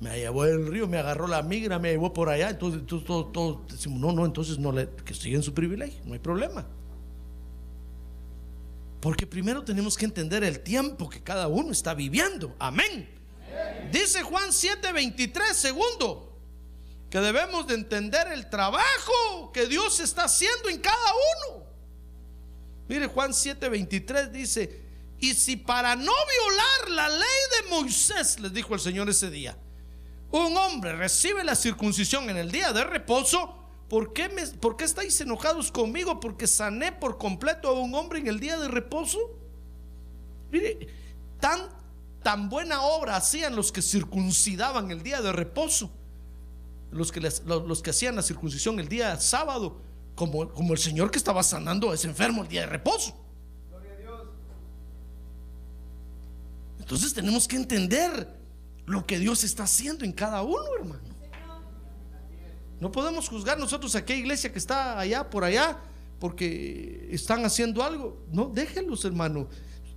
me llevó el río, me agarró la migra, me llevó por allá. Entonces, todo, todo, decimos, no, no, entonces no le, que siga en su privilegio, no hay problema. Porque primero tenemos que entender el tiempo que cada uno está viviendo. Amén. Dice Juan 7:23, segundo, que debemos de entender el trabajo que Dios está haciendo en cada uno. Mire, Juan 7:23 dice, y si para no violar la ley de Moisés, les dijo el Señor ese día, un hombre recibe la circuncisión en el día de reposo, ¿por qué, me, ¿por qué estáis enojados conmigo? Porque sané por completo a un hombre en el día de reposo. Mire, tan tan buena obra hacían los que circuncidaban el día de reposo, los que, los, que hacían la circuncisión el día sábado, como, como el Señor que estaba sanando a ese enfermo el día de reposo. Entonces tenemos que entender lo que Dios está haciendo en cada uno, hermano. No podemos juzgar nosotros a qué iglesia que está allá, por allá, porque están haciendo algo. No, déjenlos, hermano.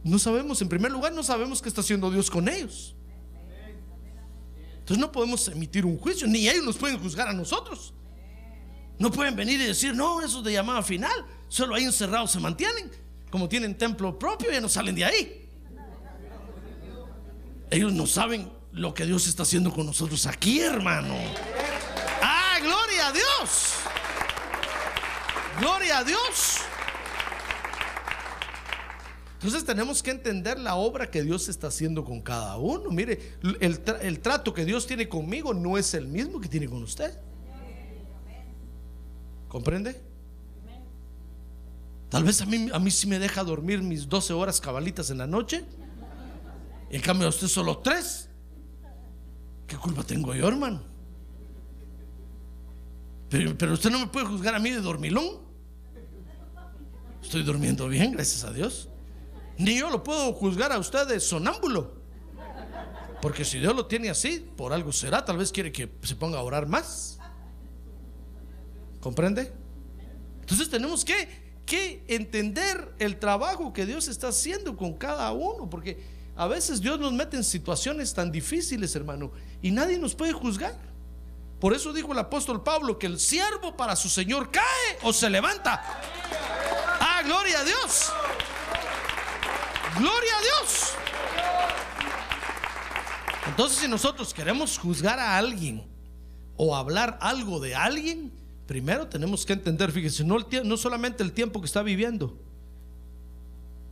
No sabemos, en primer lugar, no sabemos qué está haciendo Dios con ellos. Entonces no podemos emitir un juicio, ni ellos nos pueden juzgar a nosotros. No pueden venir y decir, no, esos de llamada final, solo ahí encerrados se mantienen. Como tienen templo propio, ya no salen de ahí. Ellos no saben lo que Dios está haciendo con nosotros aquí, hermano. Ah, gloria a Dios. Gloria a Dios. Entonces tenemos que entender la obra que Dios está haciendo con cada uno. Mire, el, trato que Dios tiene conmigo no es el mismo que tiene con usted. ¿Comprende? Tal vez a mí, a mí sí me deja dormir mis 12 horas cabalitas en la noche. En cambio a usted solo tres. ¿Qué culpa tengo yo, hermano? Pero, pero usted no me puede juzgar a mí de dormilón. Estoy durmiendo bien, gracias a Dios. Ni yo lo puedo juzgar a usted de sonámbulo. Porque si Dios lo tiene así, por algo será. Tal vez quiere que se ponga a orar más. ¿Comprende? Entonces tenemos que, que entender el trabajo que Dios está haciendo con cada uno. Porque a veces Dios nos mete en situaciones tan difíciles, hermano. Y nadie nos puede juzgar. Por eso dijo el apóstol Pablo que el siervo para su Señor cae o se levanta. Ah, gloria a Dios. Gloria a Dios. Entonces si nosotros queremos juzgar a alguien o hablar algo de alguien, primero tenemos que entender, fíjese, no, no solamente el tiempo que está viviendo,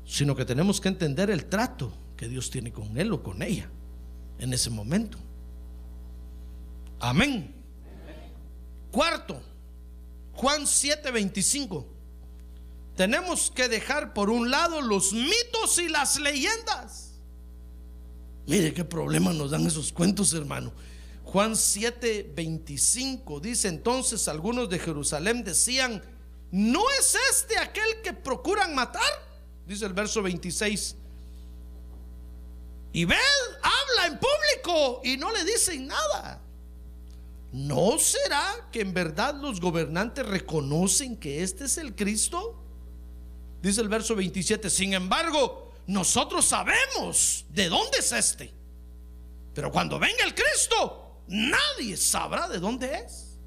sino que tenemos que entender el trato que Dios tiene con él o con ella en ese momento. Amén. Cuarto, Juan 7:25. Tenemos que dejar por un lado los mitos y las leyendas. Mire qué problema nos dan esos cuentos, hermano. Juan 7:25 dice entonces algunos de Jerusalén decían, ¿no es este aquel que procuran matar? Dice el verso 26. Y ved, habla en público y no le dicen nada. ¿No será que en verdad los gobernantes reconocen que este es el Cristo? Dice el verso 27, sin embargo, nosotros sabemos de dónde es este. Pero cuando venga el Cristo, nadie sabrá de dónde es.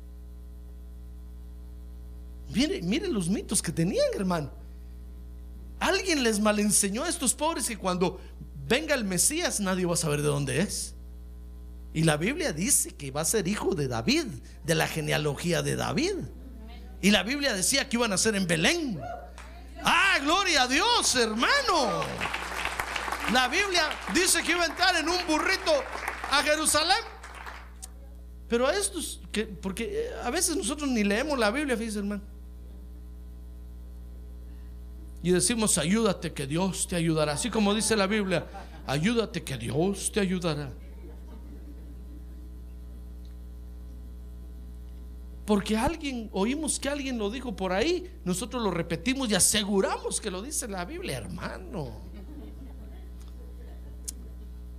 Mire, mire los mitos que tenían, hermano. Alguien les malenseñó a estos pobres que cuando venga el Mesías nadie va a saber de dónde es. Y la Biblia dice que va a ser hijo de David, de la genealogía de David. Y la Biblia decía que iban a ser en Belén. Ah, gloria a Dios, hermano. La Biblia dice que iba a entrar en un burrito a Jerusalén. Pero a estos, que, porque eh, a veces nosotros ni leemos la Biblia, fíjese, hermano. Y decimos, ayúdate que Dios te ayudará. Así como dice la Biblia, ayúdate que Dios te ayudará. Porque alguien, oímos que alguien lo dijo por ahí, nosotros lo repetimos y aseguramos que lo dice la Biblia, hermano.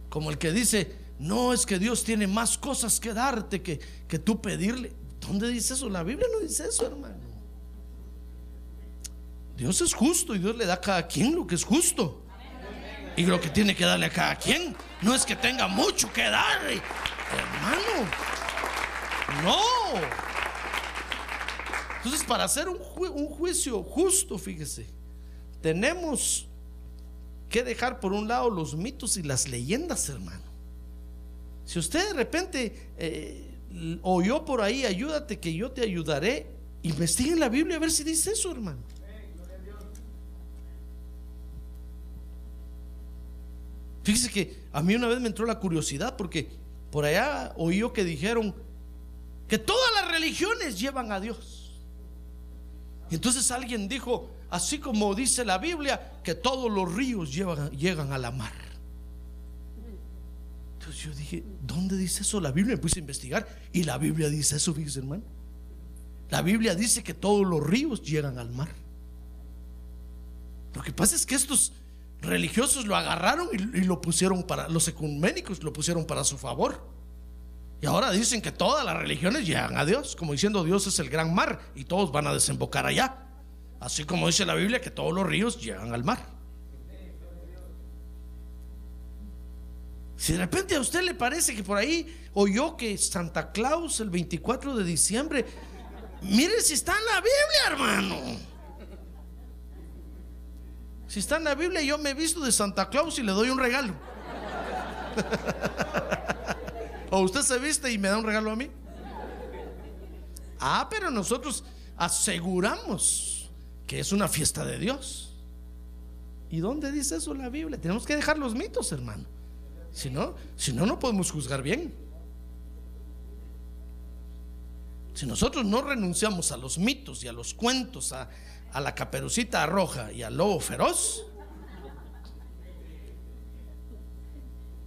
Como el que dice, no es que Dios tiene más cosas que darte que, que tú pedirle. ¿Dónde dice eso? La Biblia no dice eso, hermano. Dios es justo y Dios le da a cada quien lo que es justo. Y lo que tiene que darle a cada quien. No es que tenga mucho que darle, hermano. No. Entonces, para hacer un, ju- un juicio justo, fíjese, tenemos que dejar por un lado los mitos y las leyendas, hermano. Si usted de repente eh, oyó por ahí, ayúdate que yo te ayudaré, investigue en la Biblia a ver si dice eso, hermano. Fíjese que a mí una vez me entró la curiosidad porque por allá oí que dijeron que todas las religiones llevan a Dios. Entonces alguien dijo, así como dice la Biblia, que todos los ríos llegan a la mar. Entonces yo dije, ¿dónde dice eso la Biblia? Me puse a investigar y la Biblia dice eso, fíjese hermano. La Biblia dice que todos los ríos llegan al mar. Lo que pasa es que estos religiosos lo agarraron y, y lo pusieron para, los ecuménicos lo pusieron para su favor. Y ahora dicen que todas las religiones llegan a Dios, como diciendo Dios es el gran mar y todos van a desembocar allá. Así como dice la Biblia que todos los ríos llegan al mar. Si de repente a usted le parece que por ahí oyó que Santa Claus el 24 de diciembre, mire si está en la Biblia, hermano. Si está en la Biblia, yo me he visto de Santa Claus y le doy un regalo. ¿O usted se viste y me da un regalo a mí? Ah, pero nosotros aseguramos que es una fiesta de Dios. ¿Y dónde dice eso la Biblia? Tenemos que dejar los mitos, hermano. Si no, si no, no podemos juzgar bien. Si nosotros no renunciamos a los mitos y a los cuentos, a, a la caperucita roja y al lobo feroz,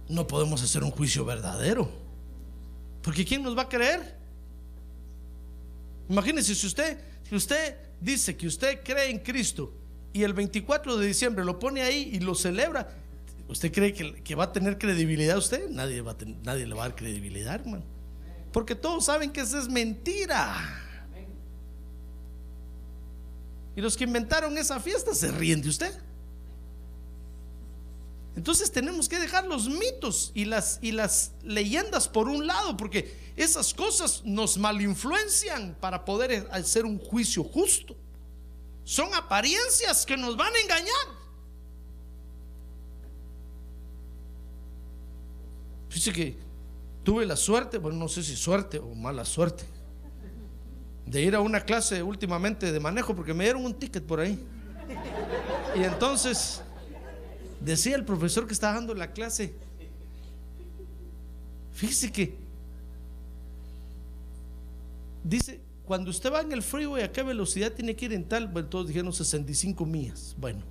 no podemos hacer un juicio verdadero. Porque ¿quién nos va a creer? Imagínese si usted, si usted dice que usted cree en Cristo y el 24 de diciembre lo pone ahí y lo celebra, ¿usted cree que, que va a tener credibilidad usted? Nadie, va a ten- nadie le va a dar credibilidad, hermano. Porque todos saben que eso es mentira. Y los que inventaron esa fiesta se ríen de usted. Entonces tenemos que dejar los mitos y las, y las leyendas por un lado, porque esas cosas nos malinfluencian para poder hacer un juicio justo. Son apariencias que nos van a engañar. Fíjese que tuve la suerte, bueno, no sé si suerte o mala suerte, de ir a una clase últimamente de manejo porque me dieron un ticket por ahí. Y entonces decía el profesor que estaba dando la clase, fíjese que dice, cuando usted va en el freeway, ¿a qué velocidad tiene que ir en tal? Bueno, todos dijeron 65 millas. Bueno,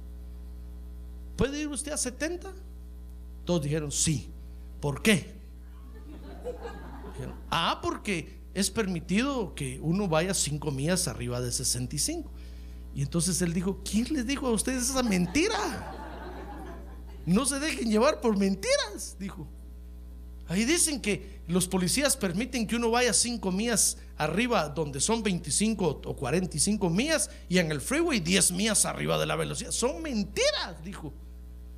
¿puede ir usted a 70? Todos dijeron sí. ¿Por qué? Dijeron, ah, porque es permitido que uno vaya 5 millas arriba de 65. Y entonces él dijo, ¿quién les dijo a ustedes esa mentira? No se dejen llevar por mentiras, dijo. Ahí dicen que los policías permiten que uno vaya 5 millas arriba donde son 25 o 45 millas y en el freeway 10 millas arriba de la velocidad. Son mentiras, dijo.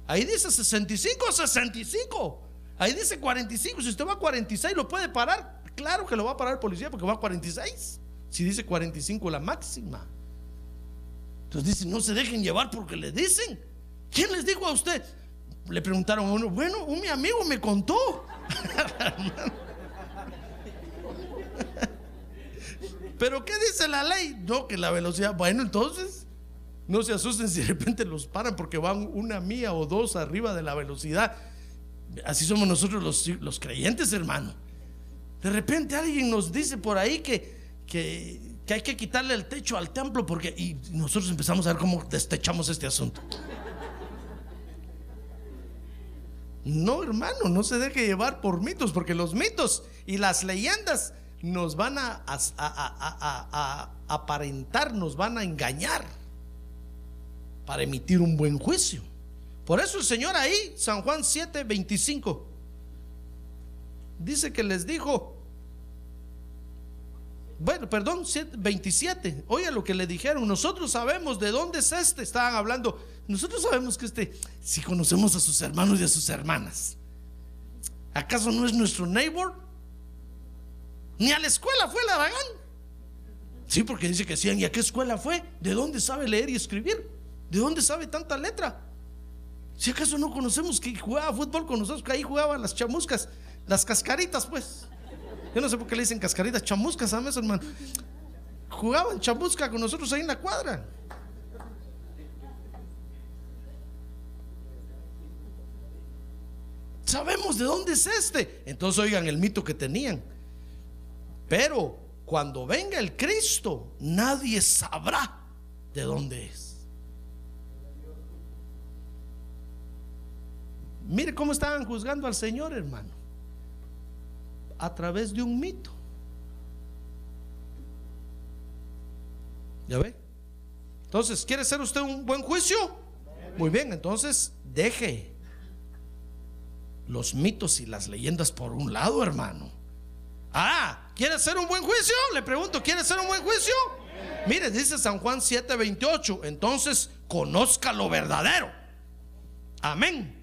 Ahí dice 65 o 65. Ahí dice 45. Si usted va a 46 lo puede parar. Claro que lo va a parar el policía porque va a 46. Si dice 45 la máxima. Entonces dice, no se dejen llevar porque le dicen. ¿Quién les dijo a usted? Le preguntaron a uno, bueno, un mi amigo me contó. Pero ¿qué dice la ley? No, que la velocidad, bueno, entonces no se asusten si de repente los paran porque van una mía o dos arriba de la velocidad. Así somos nosotros los, los creyentes, hermano. De repente alguien nos dice por ahí que, que, que hay que quitarle el techo al templo porque y nosotros empezamos a ver cómo destechamos este asunto. No, hermano, no se deje llevar por mitos, porque los mitos y las leyendas nos van a, a, aparentar, nos van a engañar para emitir un buen juicio. Por eso el Señor ahí, San Juan 7, 25, dice que les dijo, bueno, perdón, 27. Oye lo que le dijeron. Nosotros sabemos de dónde es este. Estaban hablando. Nosotros sabemos que este, si conocemos a sus hermanos y a sus hermanas, ¿acaso no es nuestro neighbor? Ni a la escuela fue la vagán. Sí, porque dice que decían, ¿y a qué escuela fue? ¿De dónde sabe leer y escribir? ¿De dónde sabe tanta letra? Si acaso no conocemos que jugaba fútbol con nosotros, que ahí jugaban las chamuscas, las cascaritas, pues. Yo no sé por qué le dicen cascaritas, chamuscas, ¿sabes, hermano? Jugaban chamusca con nosotros ahí en la cuadra. Sabemos de dónde es este. Entonces oigan el mito que tenían. Pero cuando venga el Cristo, nadie sabrá de dónde es. Mire cómo estaban juzgando al Señor, hermano a través de un mito. ¿Ya ve? Entonces, ¿quiere ser usted un buen juicio? Muy bien, entonces deje los mitos y las leyendas por un lado, hermano. Ah, ¿quiere ser un buen juicio? Le pregunto, ¿quiere ser un buen juicio? Mire, dice San Juan 7:28, entonces conozca lo verdadero. Amén.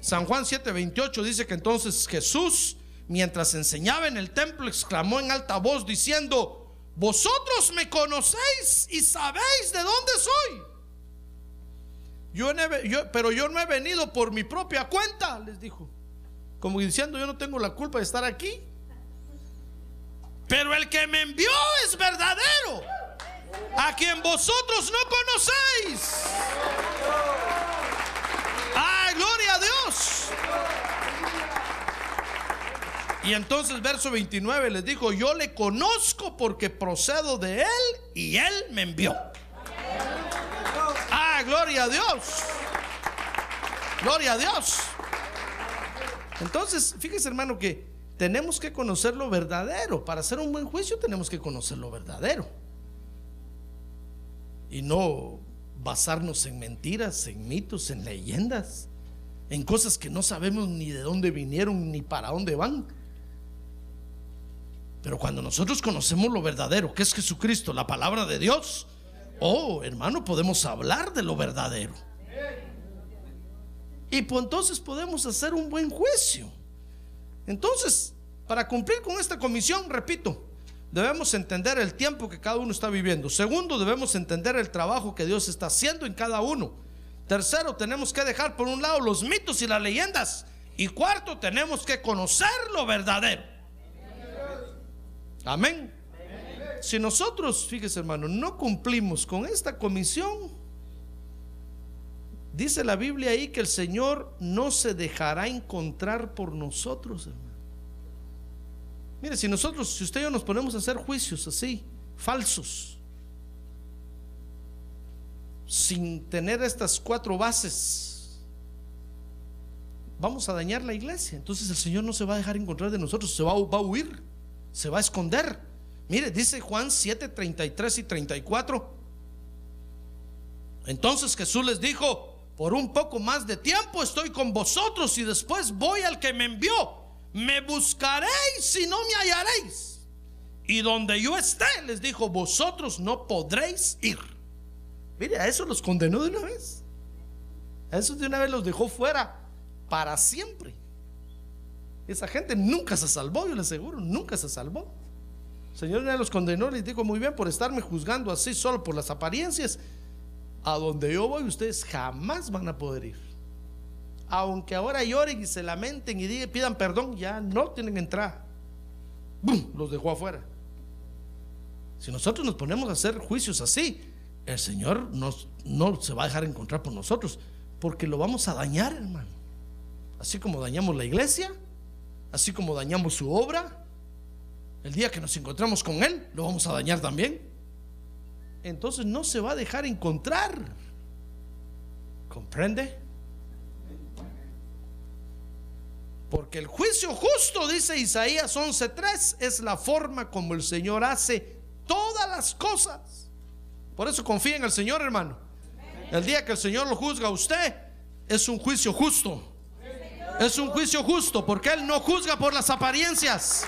San Juan 7:28 dice que entonces Jesús mientras enseñaba en el templo, exclamó en alta voz diciendo, vosotros me conocéis y sabéis de dónde soy. Yo, pero yo no he venido por mi propia cuenta, les dijo. Como diciendo, yo no tengo la culpa de estar aquí. Pero el que me envió es verdadero, a quien vosotros no conocéis. ¡Ay, gloria a Dios! Y entonces verso 29 les dijo, yo le conozco porque procedo de él y él me envió. Ah, gloria a Dios. Gloria a Dios. Entonces, fíjese hermano que tenemos que conocer lo verdadero. Para hacer un buen juicio tenemos que conocer lo verdadero. Y no basarnos en mentiras, en mitos, en leyendas, en cosas que no sabemos ni de dónde vinieron ni para dónde van. Pero cuando nosotros conocemos lo verdadero, que es Jesucristo, la palabra de Dios, oh, hermano, podemos hablar de lo verdadero. Y pues entonces podemos hacer un buen juicio. Entonces, para cumplir con esta comisión, repito, debemos entender el tiempo que cada uno está viviendo. Segundo, debemos entender el trabajo que Dios está haciendo en cada uno. Tercero, tenemos que dejar por un lado los mitos y las leyendas. Y cuarto, tenemos que conocer lo verdadero. Amén. si nosotros, fíjese hermano, no cumplimos con esta comisión, dice la Biblia ahí que el Señor no se dejará encontrar por nosotros, hermano. Mire, si nosotros, si usted y yo nos ponemos a hacer juicios así, falsos, sin tener estas cuatro bases, vamos a dañar la iglesia. Entonces el Señor no se va a dejar encontrar de nosotros, se va, a huir, se va a esconder. Mire, dice Juan 7, 33 y 34. Entonces Jesús les dijo, por un poco más de tiempo estoy con vosotros y después voy al que me envió. Me buscaréis y no me hallaréis. Y donde yo esté, les dijo, vosotros no podréis ir. Mire, a eso los condenó de una vez. A eso de una vez los dejó fuera para siempre. Esa gente nunca se salvó, yo le aseguro, nunca se salvó. El Señor los condenó, les dijo muy bien por estarme juzgando así solo por las apariencias. A donde yo voy, ustedes jamás van a poder ir. Aunque ahora lloren y se lamenten y digan, pidan perdón, ya no tienen entrada. ¡Bum! Los dejó afuera. Si nosotros nos ponemos a hacer juicios así, el Señor no se va a dejar encontrar por nosotros, porque lo vamos a dañar, hermano. Así como dañamos la iglesia, así como dañamos su obra, el día que nos encontramos con Él, lo vamos a dañar también. Entonces no se va a dejar encontrar. ¿Comprende? Porque el juicio justo, dice Isaías 11:3, es la forma como el Señor hace todas las cosas. Por eso confía en el Señor, hermano. El día que el Señor lo juzga a usted, es un juicio justo. Es un juicio justo, porque Él no juzga por las apariencias.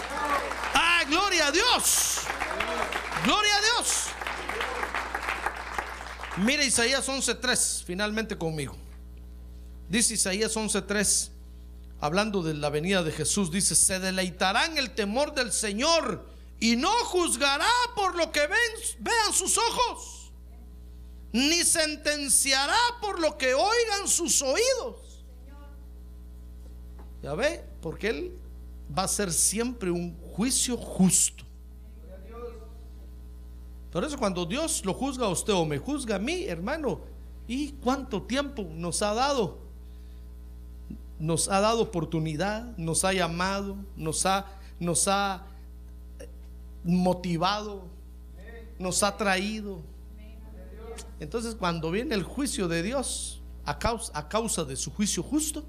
¡Ah, gloria a Dios! ¡Gloria a Dios! Mire Isaías 11:3, finalmente conmigo. Dice Isaías 11:3, hablando de la venida de Jesús, dice, se deleitará en el temor del Señor y no juzgará por lo que ven, vean sus ojos, ni sentenciará por lo que oigan sus oídos. Ya ve, porque Él va a ser siempre un juicio justo. Por eso cuando Dios lo juzga a usted o me juzga a mí, hermano, ¿y cuánto tiempo nos ha dado? Nos ha dado oportunidad, nos ha llamado, nos ha, nos ha motivado, nos ha traído. Entonces cuando viene el juicio de Dios a causa, a causa de su juicio justo,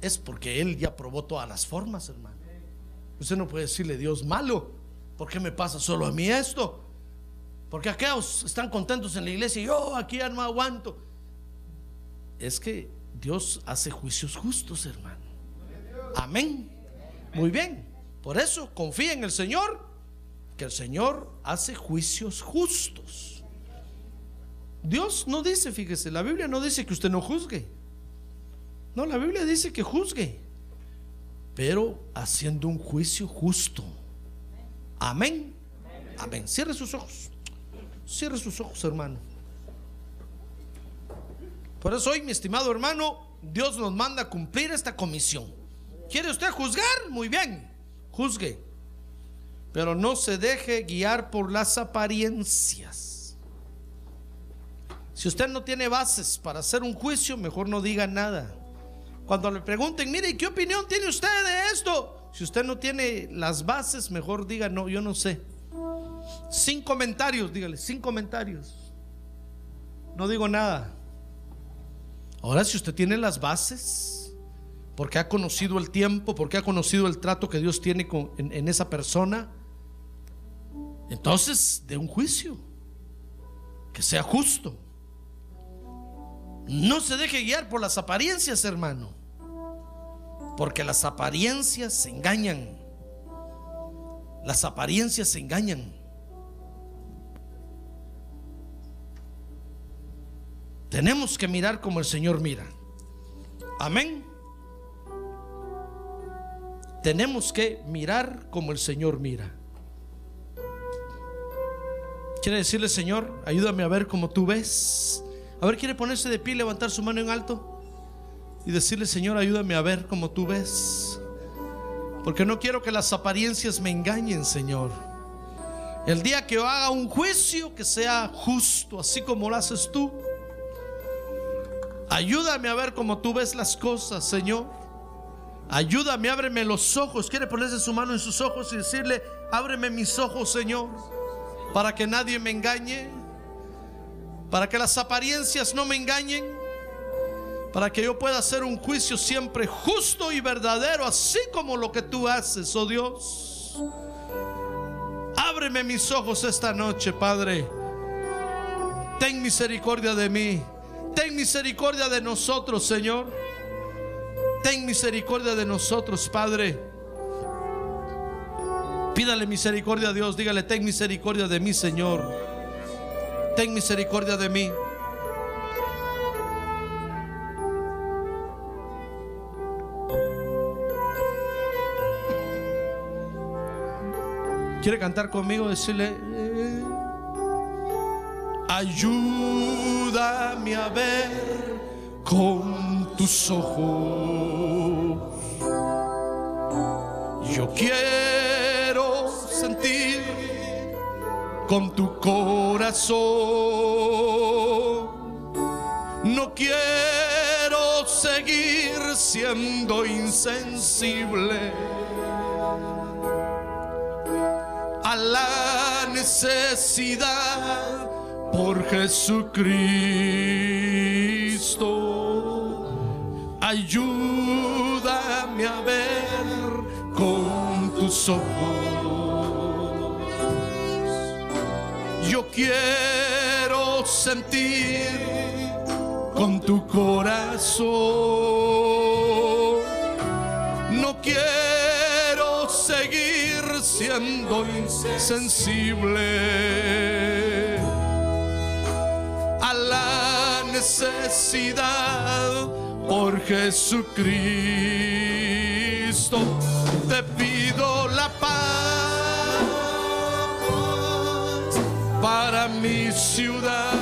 es porque Él ya probó todas las formas, hermano. Usted no puede decirle Dios malo, ¿por qué me pasa solo a mí esto? Porque aquellos están contentos en la iglesia y yo aquí ya no aguanto. Es que Dios hace juicios justos, hermano. Amén. Muy bien. Por eso confía en el Señor, que el Señor hace juicios justos. Dios no dice, fíjese, la Biblia no dice que usted no juzgue. No, la Biblia dice que juzgue, pero haciendo un juicio justo. Amén. Amén. Cierre sus ojos. Cierre sus ojos, hermano. Por eso hoy, mi estimado hermano, Dios nos manda a cumplir esta comisión. ¿Quiere usted juzgar? Muy bien, juzgue. Pero no se deje guiar por las apariencias. Si usted no tiene bases para hacer un juicio, mejor no diga nada. Cuando le pregunten, mire, ¿qué opinión tiene usted de esto? Si usted no tiene las bases, mejor diga, no, yo no sé. Sin comentarios, dígale, sin comentarios. No digo nada. Ahora, si usted tiene las bases, porque ha conocido el tiempo, porque ha conocido el trato que Dios tiene con, en, en esa persona, entonces de un juicio que sea justo. No se deje guiar por las apariencias, hermano. Porque las apariencias se engañan. Las apariencias se engañan. Tenemos que mirar como el Señor mira. Amén. Tenemos que mirar como el Señor mira. Quiere decirle, Señor, ayúdame a ver como tú ves. A ver, quiere ponerse de pie, levantar su mano en alto y decirle, Señor, ayúdame a ver como tú ves. Porque no quiero que las apariencias me engañen, Señor. El día que haga un juicio que sea justo, así como lo haces tú. Ayúdame a ver cómo tú ves las cosas, Señor. Ayúdame, ábreme los ojos. Quiere ponerse su mano en sus ojos y decirle, ábreme mis ojos, Señor, para que nadie me engañe, para que las apariencias no me engañen, para que yo pueda hacer un juicio siempre justo y verdadero, así como lo que tú haces, oh Dios. Ábreme mis ojos esta noche, Padre. Ten misericordia de mí. Ten misericordia de nosotros, Señor. Ten misericordia de nosotros, Padre. Pídale misericordia a Dios. Dígale, ten misericordia de mí, Señor. Ten misericordia de mí. ¿Quiere cantar conmigo? Decirle, eh, ayúdame a ver con tus ojos. Yo quiero sentir con tu corazón. No quiero seguir siendo insensible la necesidad por Jesucristo. Ayúdame a ver con tus ojos. Yo quiero sentir con tu corazón. Siendo insensible a la necesidad por Jesucristo. Te pido la paz para mi ciudad.